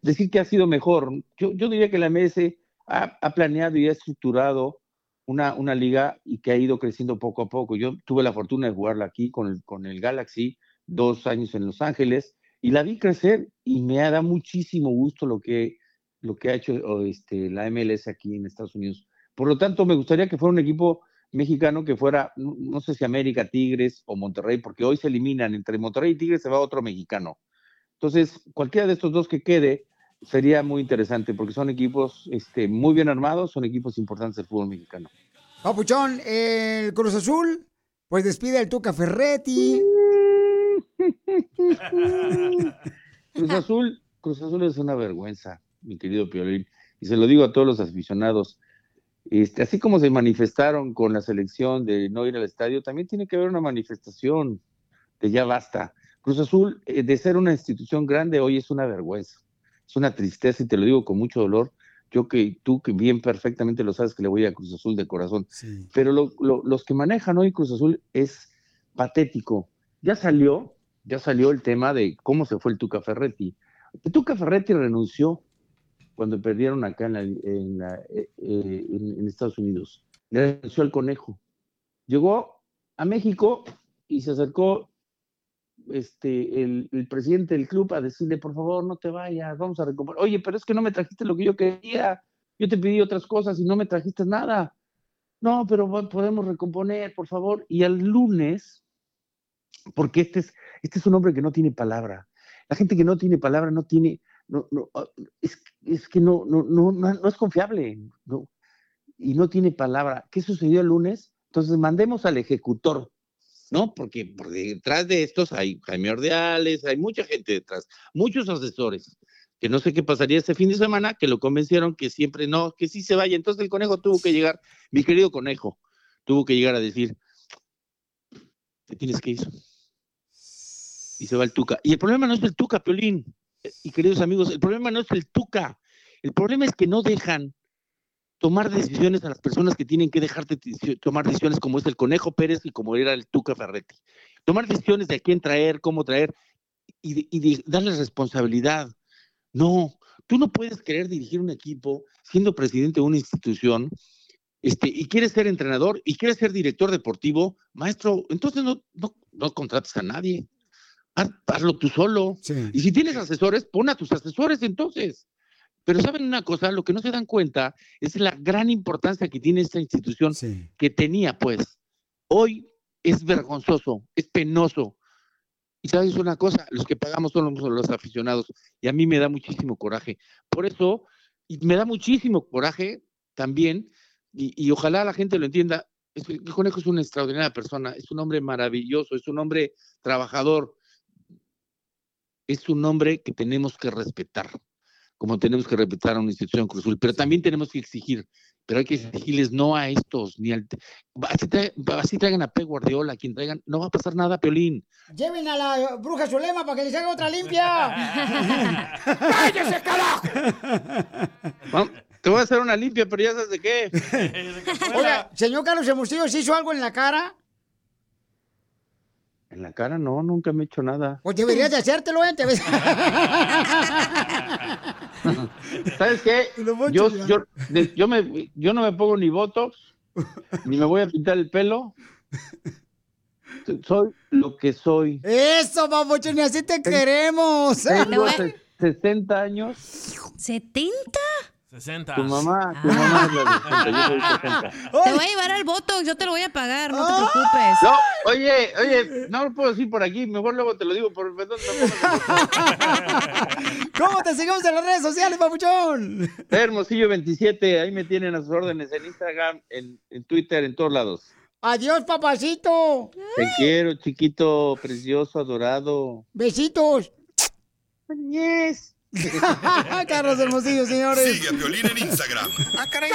decir que ha sido mejor. Yo, diría que la MS ha, planeado y ha estructurado una, una liga y que ha ido creciendo poco a poco. Yo tuve la fortuna de jugarla aquí con el, con el Galaxy, dos años en Los Ángeles, y la vi crecer y me ha dado muchísimo gusto lo que, lo que ha hecho este, la MLS aquí en Estados Unidos. Por lo tanto, me gustaría que fuera un equipo mexicano que fuera, no, no sé si América, Tigres o Monterrey, porque hoy se eliminan entre Monterrey y Tigres, se va otro mexicano. Entonces, cualquiera de estos dos que quede sería muy interesante porque son equipos este, muy bien armados, son equipos importantes del fútbol mexicano. Papuchón, el Cruz Azul, pues despide al Tuca Ferretti. Cruz Azul, Cruz Azul es una vergüenza, mi querido Piolín, y se lo digo a todos los aficionados. Este, así como se manifestaron con la selección de no ir al estadio, también tiene que haber una manifestación de ya basta. Cruz Azul, eh, de ser una institución grande, hoy es una vergüenza, es una tristeza y te lo digo con mucho dolor. Yo que tú que bien perfectamente lo sabes que le voy a Cruz Azul de corazón, pero lo- lo- los que manejan hoy Cruz Azul es patético. Ya salió, ya salió el tema de cómo se fue el Tuca Ferretti. El Tuca Ferretti renunció cuando perdieron acá en, la- eh, eh, Estados Unidos. Le al conejo. Llegó a México y se acercó este, el, el presidente del club a decirle, por favor, no te vayas, vamos a recomponer. Oye, pero es que no me trajiste lo que yo quería. Yo te pedí otras cosas y no me trajiste nada. No, pero podemos recomponer, por favor. Y al lunes, porque este es, este es un hombre que no tiene palabra. La gente que no tiene palabra no tiene, no, no, ah, es, es que no, no, no, no, es confiable. No, y no tiene palabra. ¿Qué sucedió el lunes? Entonces mandemos al ejecutor, ¿no? Porque por detrás de estos hay Jaime Ordeales, hay mucha gente detrás, muchos asesores, que no sé qué pasaría este fin de semana, que lo convencieron que siempre no, que sí se vaya. Entonces el conejo tuvo que llegar, mi querido conejo, tuvo que llegar a decir, te tienes que ir. Y se va el Tuca. Y el problema no es el Tuca, Piolín, y queridos amigos, el problema no es el Tuca, el problema es que no dejan tomar decisiones a las personas que tienen que dejarte tomar decisiones como es el Conejo Pérez y como era el Tuca Ferretti. Tomar decisiones de a quién traer, cómo traer y, darles responsabilidad. No, tú no puedes querer dirigir un equipo siendo presidente de una institución este, y quieres ser entrenador y quieres ser director deportivo, maestro, entonces no, no, no contrates a nadie. Haz- Hazlo tú solo. Y si tienes asesores, pon a tus asesores entonces. Pero saben una cosa, lo que no se dan cuenta es la gran importancia que tiene esta institución que tenía, pues. Hoy es vergonzoso, es penoso. Y sabes una cosa, los que pagamos son los, los aficionados. Y a mí me da muchísimo coraje. Por eso, y me da muchísimo coraje también, y, y ojalá la gente lo entienda, es, el conejo es una extraordinaria persona, es un hombre maravilloso, es un hombre trabajador, es un hombre que tenemos que respetar, como tenemos que respetar a una institución Cruzul, pero también tenemos que exigir, pero hay que exigirles no a estos, ni al... Así, tra- así traigan a Pep Guardiola, a quien traigan, no va a pasar nada, Peolín. Lleven a la bruja Zulema para que les haga otra limpia. ¡Cállese, carajo! Vamos, Te voy a hacer una limpia, pero ya sabes de qué. Oiga, señor Carlos Hermosillo, ¿se hizo algo en la cara? En la cara no, nunca me he hecho nada. Pues deberías de hacértelo, ¿eh? Te ves- ¿Sabes qué? Yo, yo, de- yo, me, yo no me pongo ni botox, ni me voy a pintar el pelo. Soy lo que soy. Eso, papuchón, y así te queremos. Tengo se- 60 años. ¿70? 60. Tu mamá, tu mamá es la de 60, yo soy 60. Te voy a llevar al Botox, yo te lo voy a pagar, no te preocupes. No, oye, oye, no lo puedo decir por aquí, mejor luego te lo digo por perdón, ¿Cómo te seguimos en las redes sociales, papuchón? Hermosillo 27, ahí me tienen a sus órdenes en Instagram, en, en Twitter, en todos lados. Adiós, papacito. Te quiero, chiquito, precioso, adorado. Besitos. Yes. Carlos Hermosillo, señores. Sigue a Violín en Instagram. Ah, caray.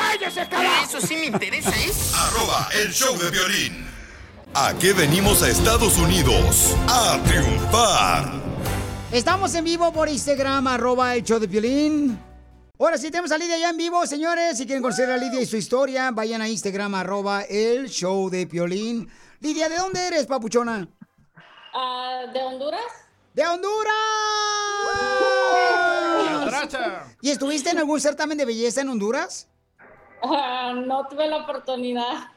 Eso sí me interesa, ¿eh? Arroba el show de violín. ¿A qué venimos a Estados Unidos? A triunfar. Estamos en vivo por Instagram, arroba el show de Piolín. Ahora sí, tenemos a Lidia ya en vivo, señores. Si quieren conocer a Lidia y su historia, vayan a Instagram, arroba el show de Piolín. Lidia, ¿de dónde eres, papuchona? Ah, ¿De Honduras? ¡De Honduras! ¿Y estuviste en algún certamen de belleza en Honduras? Ah, no tuve la oportunidad.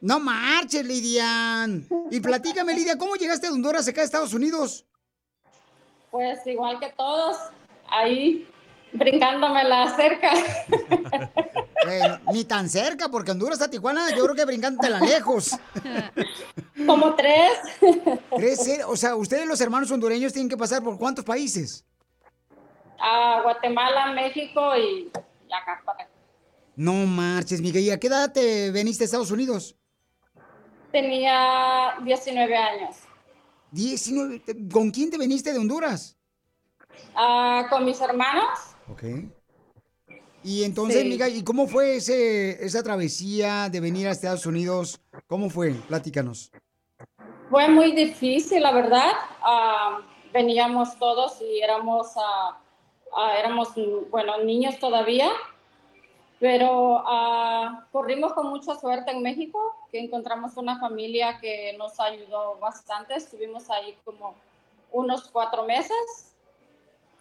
No marches, Lidia. Y platícame, Lidia, ¿cómo llegaste de Honduras acá a Estados Unidos? Pues igual que todos, ahí brincándome la cerca. Eh, ni tan cerca, porque Honduras a Tijuana, yo creo que brincándotela lejos. Como tres. ¿Tres? O sea, ustedes los hermanos hondureños tienen que pasar por cuántos países? A Guatemala, México y y acá para acá. No marches, Miguel. ¿Y a qué edad te veniste a Estados Unidos? Tenía 19 años. 19. ¿Con quién te viniste de Honduras? Ah, con mis hermanos. Ok. Y entonces, Sí. Miguel, ¿y cómo fue ese, esa travesía de venir a Estados Unidos? ¿Cómo fue? Platícanos. Fue muy difícil, la verdad. Ah, veníamos todos y éramos, ah, ah, éramos, bueno, niños todavía, pero ah, corrimos con mucha suerte en México, que encontramos una familia que nos ayudó bastante. Estuvimos ahí como unos cuatro meses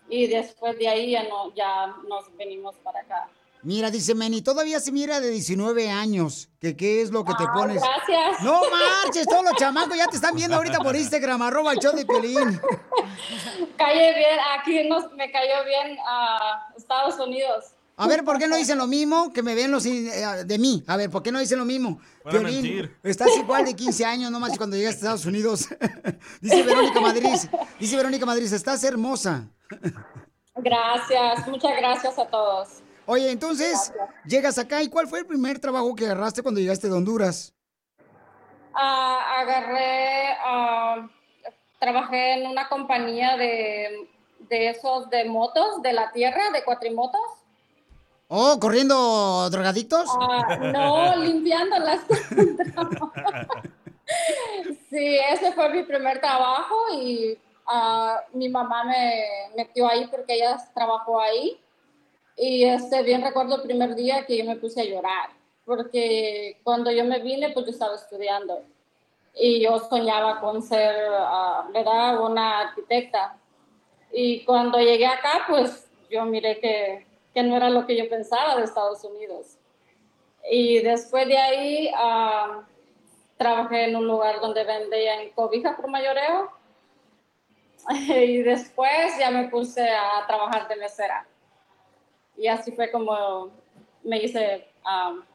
y después de ahí ya, no, ya nos venimos para acá. Mira, dice Meni, todavía se mira de 19 años. ¿Que ¿Qué es lo que te Ay, pones? gracias. No marches, todos los chamacos ya te están viendo ahorita por Instagram, arroba el show de Piolín. Calle bien, aquí nos, me cayó bien a Estados Unidos. A ver, ¿por qué no dicen lo mismo que me ven los eh, de mí? A ver, ¿por qué no dicen lo mismo? Para mentir. estás igual de 15 años nomás cuando llegaste a Estados Unidos. dice Verónica Madrid, dice Verónica Madrid, estás hermosa. Gracias, muchas gracias a todos. Oye, entonces, llegas acá y ¿cuál fue el primer trabajo que agarraste cuando llegaste de Honduras? Ah, agarré, ah, trabajé en una compañía de, de esos de motos, de la tierra, de cuatrimotos. Oh, corriendo drogadictos. Ah, no, limpiándolas. sí, ese fue mi primer trabajo y ah, mi mamá me metió ahí porque ella trabajó ahí. Y este, bien recuerdo el primer día que yo me puse a llorar, porque cuando yo me vine, pues yo estaba estudiando y yo soñaba con ser, ah, ¿verdad?, una arquitecta. Y cuando llegué acá, pues yo miré que, que no era lo que yo pensaba de Estados Unidos. Y después de ahí ah, trabajé en un lugar donde vendían cobijas por mayoreo. Y después ya me puse a trabajar de mesera. Y así fue como me hice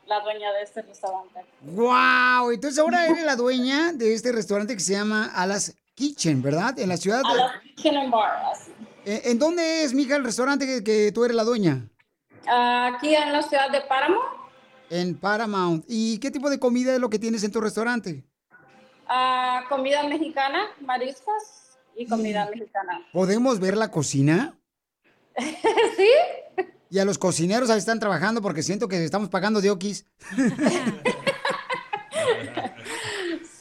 la dueña de este restaurante. ¡Wow! Entonces ahora eres la dueña de este restaurante que se llama Alas Kitchen, ¿verdad? En la ciudad de... Alas Kitchen and Bar, así. Eh, ¿En dónde es, mija, el restaurante que, que tú eres la dueña? Aquí en la ciudad de Paramount. En Paramount. ¿Y qué tipo de comida es lo que tienes en tu restaurante? Ah, comida mexicana, mariscos y Mm. comida mexicana. ¿Podemos ver la cocina? ¿Sí? Y a los cocineros ahí están trabajando porque siento que estamos pagando de okis.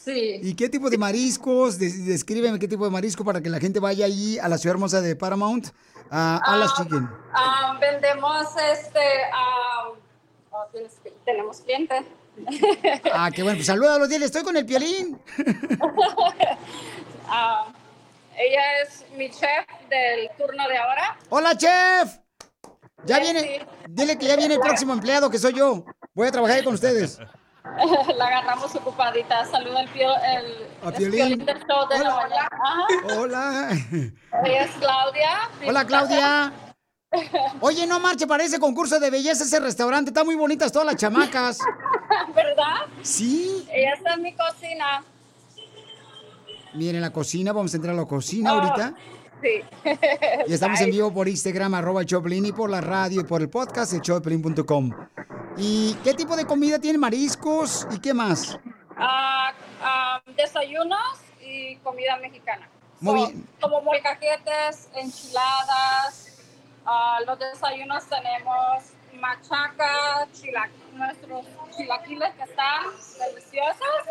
Sí. ¿Y qué tipo de mariscos? Des- descríbeme qué tipo de marisco para que la gente vaya allí a la ciudad hermosa de Paramount, a Alas Chicken. Ah, vendemos este. ah, oh, tienes- tenemos cliente. Ah, qué bueno. Pues salúdalos, dile, estoy con el piolín. Ella es mi chef del turno de ahora. ¡Hola, chef! Ya viene, dile que ya viene el próximo empleado, que soy yo. Voy a trabajar ahí con ustedes. La agarramos ocupadita. Saluda el, pio, el, A Piolín. Piolín del show de la mañana. Ajá. Hola. Ella es Claudia. Hola, Claudia. Oye, no marche, parece concurso de belleza ese restaurante. Están muy bonitas todas las chamacas. ¿Verdad? Sí. Ella está en mi cocina. Miren la cocina, vamos a entrar a la cocina Oh, ahorita. Sí. Y estamos en vivo por Instagram, arroba Choplin, y por la radio y por el podcast, el showdeplin.com. ¿Y qué tipo de comida tiene? ¿Mariscos? ¿Y qué más? ah, ah, desayunos y comida mexicana. Muy So, bien. Como molcajetes, enchiladas. ah, los desayunos tenemos machaca, chila- nuestros chilaquiles que están deliciosos.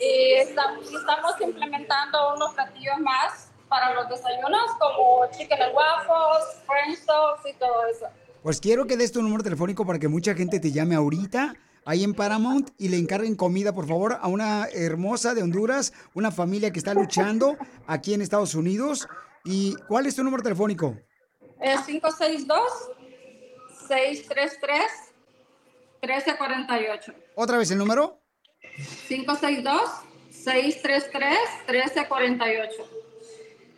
Y estamos implementando unos platillos más para los desayunos, como chicken and waffles, french toast y todo eso. Pues quiero que des tu número telefónico para que mucha gente te llame ahorita ahí en Paramount y le encarguen comida, por favor, a una hermosa de Honduras, una familia que está luchando aquí en Estados Unidos. ¿Y cuál es tu número telefónico? Es 562-633-1348. Otra vez el número. 562-633-1348.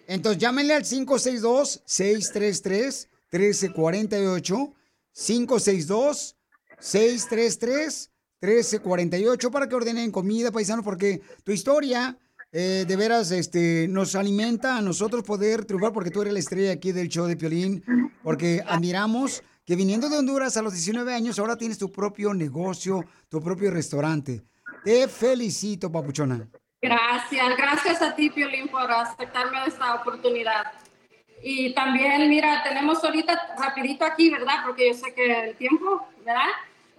Entonces llámenle al 562-633-1348. 562-633-1348 para que ordenen comida, paisano, porque tu historia eh, de veras este, nos alimenta a nosotros poder triunfar, porque tú eres la estrella aquí del show de Piolín, porque admiramos que viniendo de Honduras a los 19 años, ahora tienes tu propio negocio, tu propio restaurante. Te felicito, papuchona. Gracias, gracias a ti, Piolín, por aceptarme esta oportunidad. Y también, mira, tenemos ahorita rapidito aquí, ¿verdad? Porque yo sé que el tiempo, ¿verdad?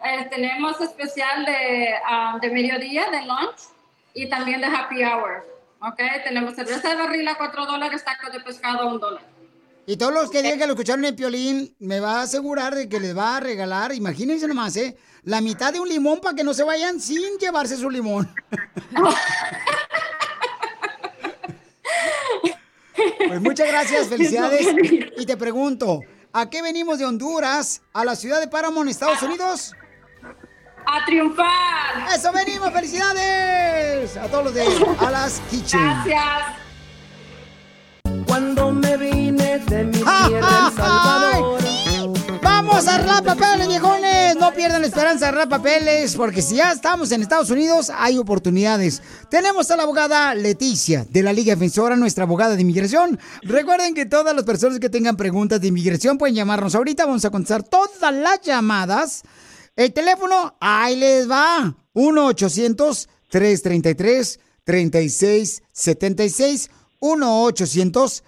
Eh, tenemos especial de, ah, de mediodía, de lunch, y también de happy hour, ¿ok? Tenemos cerveza de barril a 4 dólares, tacos de pescado a 1 dólar. Y todos los que digan que lo escucharon en Piolín, me va a asegurar de que les va a regalar, imagínense nomás, ¿eh? La mitad de un limón para que no se vayan sin llevarse su limón. Pues muchas gracias, felicidades. Y te pregunto, ¿a qué venimos de Honduras a la ciudad de Paramount, Estados Unidos? ¡A triunfar! ¡Eso venimos! ¡Felicidades! A todos los de Alas Kitchen. Gracias. Cuando de mi tierra El Salvador. Vamos a arreglar papeles, viejones. No pierdan la esperanza de arreglar papeles, porque si ya estamos en Estados Unidos, hay oportunidades. Tenemos a la abogada Leticia de la Liga Defensora, nuestra abogada de inmigración. Recuerden que todas las personas que tengan preguntas de inmigración pueden llamarnos ahorita. Vamos a contestar todas las llamadas. El teléfono, ahí les va. 1-800-333-3676. 1-800-333-3676.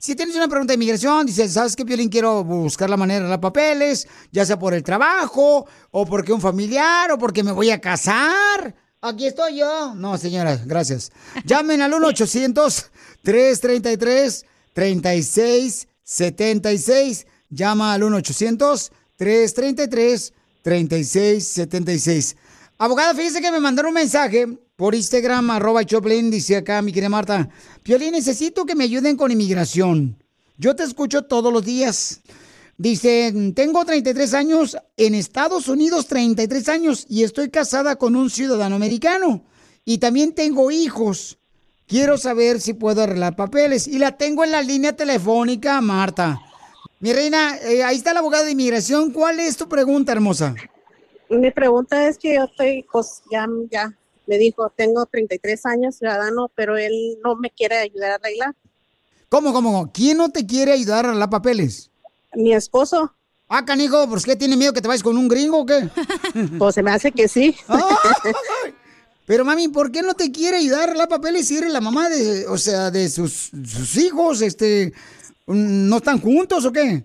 Si tienes una pregunta de inmigración, dices, ¿sabes qué, Piolín? Quiero buscar la manera de arreglar papeles, ya sea por el trabajo, o porque un familiar, o porque me voy a casar. Aquí estoy yo. No, señora, gracias. Llamen al 1-800-333-3676. Llama al 1-800-333-3676. Abogada, fíjese que me mandaron un mensaje por Instagram, arroba Choplin, dice acá mi querida Marta. Piolín, necesito que me ayuden con inmigración. Yo te escucho todos los días. Dice, tengo 33 años, en Estados Unidos 33 años y estoy casada con un ciudadano americano. Y también tengo hijos. Quiero saber si puedo arreglar papeles. Y la tengo en la línea telefónica, Marta. Mi reina, eh, ahí está el abogado de inmigración. ¿Cuál es tu pregunta, hermosa? Mi pregunta es que yo estoy, pues ya, ya me dijo, tengo 33 años, ciudadano, pero él no me quiere ayudar a arreglar. ¿Cómo, cómo? ¿Quién no te quiere ayudar a arreglar papeles? Mi esposo. Ah, canijo, ¿por qué tiene miedo que te vayas con un gringo o qué? Pues se me hace que sí. Pero mami, ¿por qué no te quiere ayudar a arreglar papeles si eres la mamá de, o sea, de sus, sus hijos, este, ¿no están juntos o qué?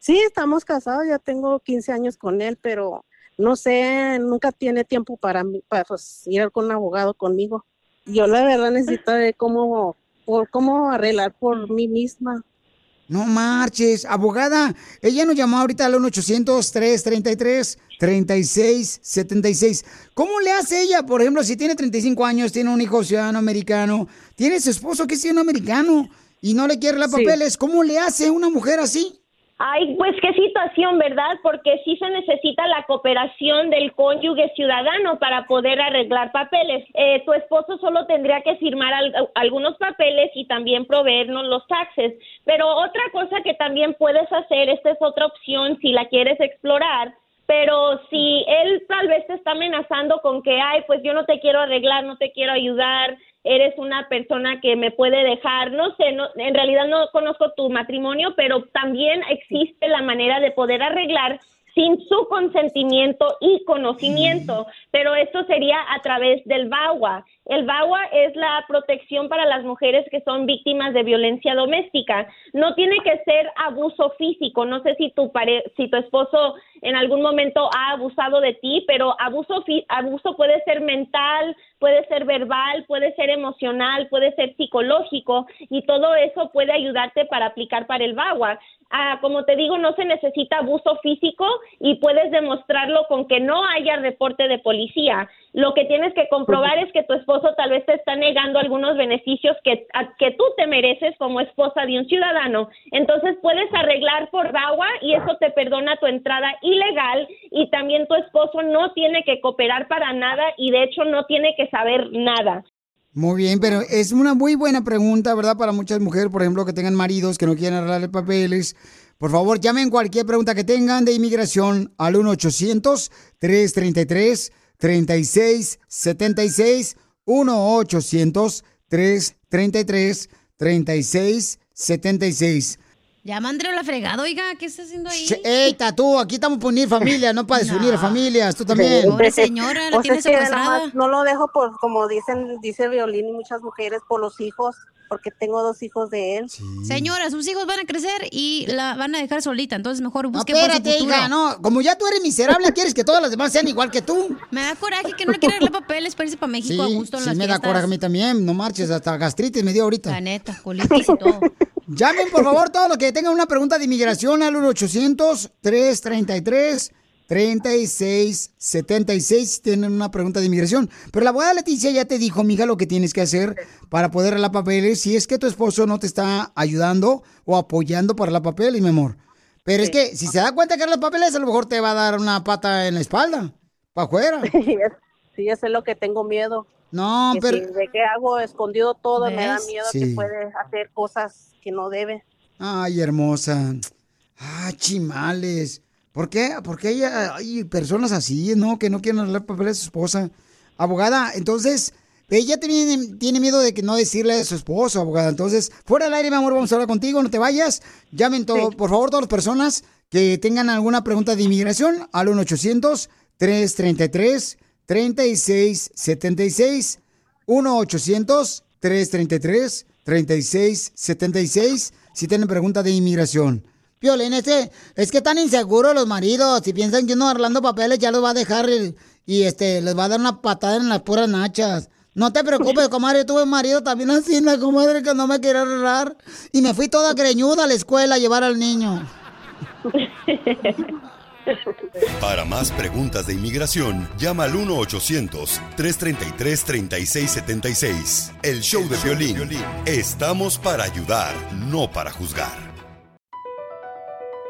Sí, estamos casados, ya tengo 15 años con él, pero no sé, nunca tiene tiempo para, mí, para pues, ir con un abogado conmigo. Yo la verdad necesito de cómo, por, cómo arreglar por mí misma. No marches, abogada. Ella nos llamó ahorita al 1-800-333-3676. ¿Cómo le hace ella, por ejemplo, si tiene 35 años, tiene un hijo ciudadano americano, tiene su esposo que es ciudadano americano y no le quiere los Sí. papeles? ¿Cómo le hace una mujer así? Ay, pues qué situación, ¿verdad? Porque sí se necesita la cooperación del cónyuge ciudadano para poder arreglar papeles. Eh, tu esposo solo tendría que firmar al- algunos papeles y también proveernos los taxes. Pero otra cosa que también puedes hacer, esta es otra opción si la quieres explorar, pero si él tal vez te está amenazando con que, ay, pues yo no te quiero arreglar, no te quiero ayudar, eres una persona que me puede dejar, no sé, no, en realidad no conozco tu matrimonio, pero también existe la manera de poder arreglar sin su consentimiento y conocimiento, pero esto sería a través del VAWA. El VAWA es la protección para las mujeres que son víctimas de violencia doméstica. No tiene que ser abuso físico. No sé si tu pare si tu esposo en algún momento ha abusado de ti, pero abuso fi- abuso puede ser mental, puede ser verbal, puede ser emocional, puede ser psicológico y todo eso puede ayudarte para aplicar para el VAWA. Ah, como te digo, no se necesita abuso físico y puedes demostrarlo con que no haya reporte de policía. Lo que tienes que comprobar es que tu esposo tal vez te está negando algunos beneficios que, que tú te mereces como esposa de un ciudadano. Entonces puedes arreglar por VAWA y eso te perdona tu entrada ilegal y también tu esposo no tiene que cooperar para nada y de hecho no tiene que saber nada. Muy bien, pero es una muy buena pregunta, ¿verdad? Para muchas mujeres, por ejemplo, que tengan maridos que no quieren arreglar papeles. Por favor, llamen cualquier pregunta que tengan de inmigración al 1-800-333-3676. 1-800-333-3676. Ya mandré la fregada, oiga, ¿qué está haciendo ahí? ¡Ey, tú! Aquí estamos para unir familias, no para desunir a familias. Tú también. Pobre señora, la Pues tiene secuestrada. no lo dejo por, como dicen, dice Violín y muchas mujeres, por los hijos, porque tengo dos hijos de él. Señora, sus hijos van a crecer y la van a dejar solita, entonces mejor busque no, espérate, por su no, como ya tú eres miserable, quieres que todas las demás sean igual que tú. Me da coraje que no le quieran darle papeles para para México sí, a gusto en sí, me da coraje a mí también, no marches, hasta gastritis me dio ahorita. La neta, colitis y todo. Llamen, por favor, todos los que tengan una pregunta de inmigración al 1 800 333 3676 tienen una pregunta de inmigración. Pero la abogada Leticia ya te dijo, mija, lo que tienes que hacer para poder arreglar papeles si es que tu esposo no te está ayudando o apoyando para la papeles, mi amor. Pero es que si se da cuenta que arregla papeles, a lo mejor te va a dar una pata en la espalda, para afuera. Sí, eso es lo que tengo miedo. No, pero... ¿De qué hago escondido todo? Me da miedo sí. que puede hacer cosas que no debe. Ay, hermosa. Ah, chimales. ¿Por qué? Porque hay, hay personas así, ¿no? Que no quieren arreglar papeles a su esposa. Abogada, entonces, ella tiene, tiene miedo de que no decirle a su esposo, abogada. Entonces, fuera del aire, mi amor, vamos a hablar contigo, no te vayas. Llamen, todo, por favor, todas las personas que tengan alguna pregunta de inmigración al 1-800-333-3676. 1-800-333-3676. Si tienen pregunta de inmigración. Piolín, este, es que están inseguros los maridos. Si piensan que uno arreglando papeles ya los va a dejar y, y, este, les va a dar una patada en las puras nachas. No te preocupes, comadre, tuve un marido también así, la comadre, que no me quería arreglar. Y me fui toda greñuda a la escuela a llevar al niño. Para más preguntas de inmigración, llama al 1-800-333-3676. El show de violín. Estamos para ayudar, no para juzgar.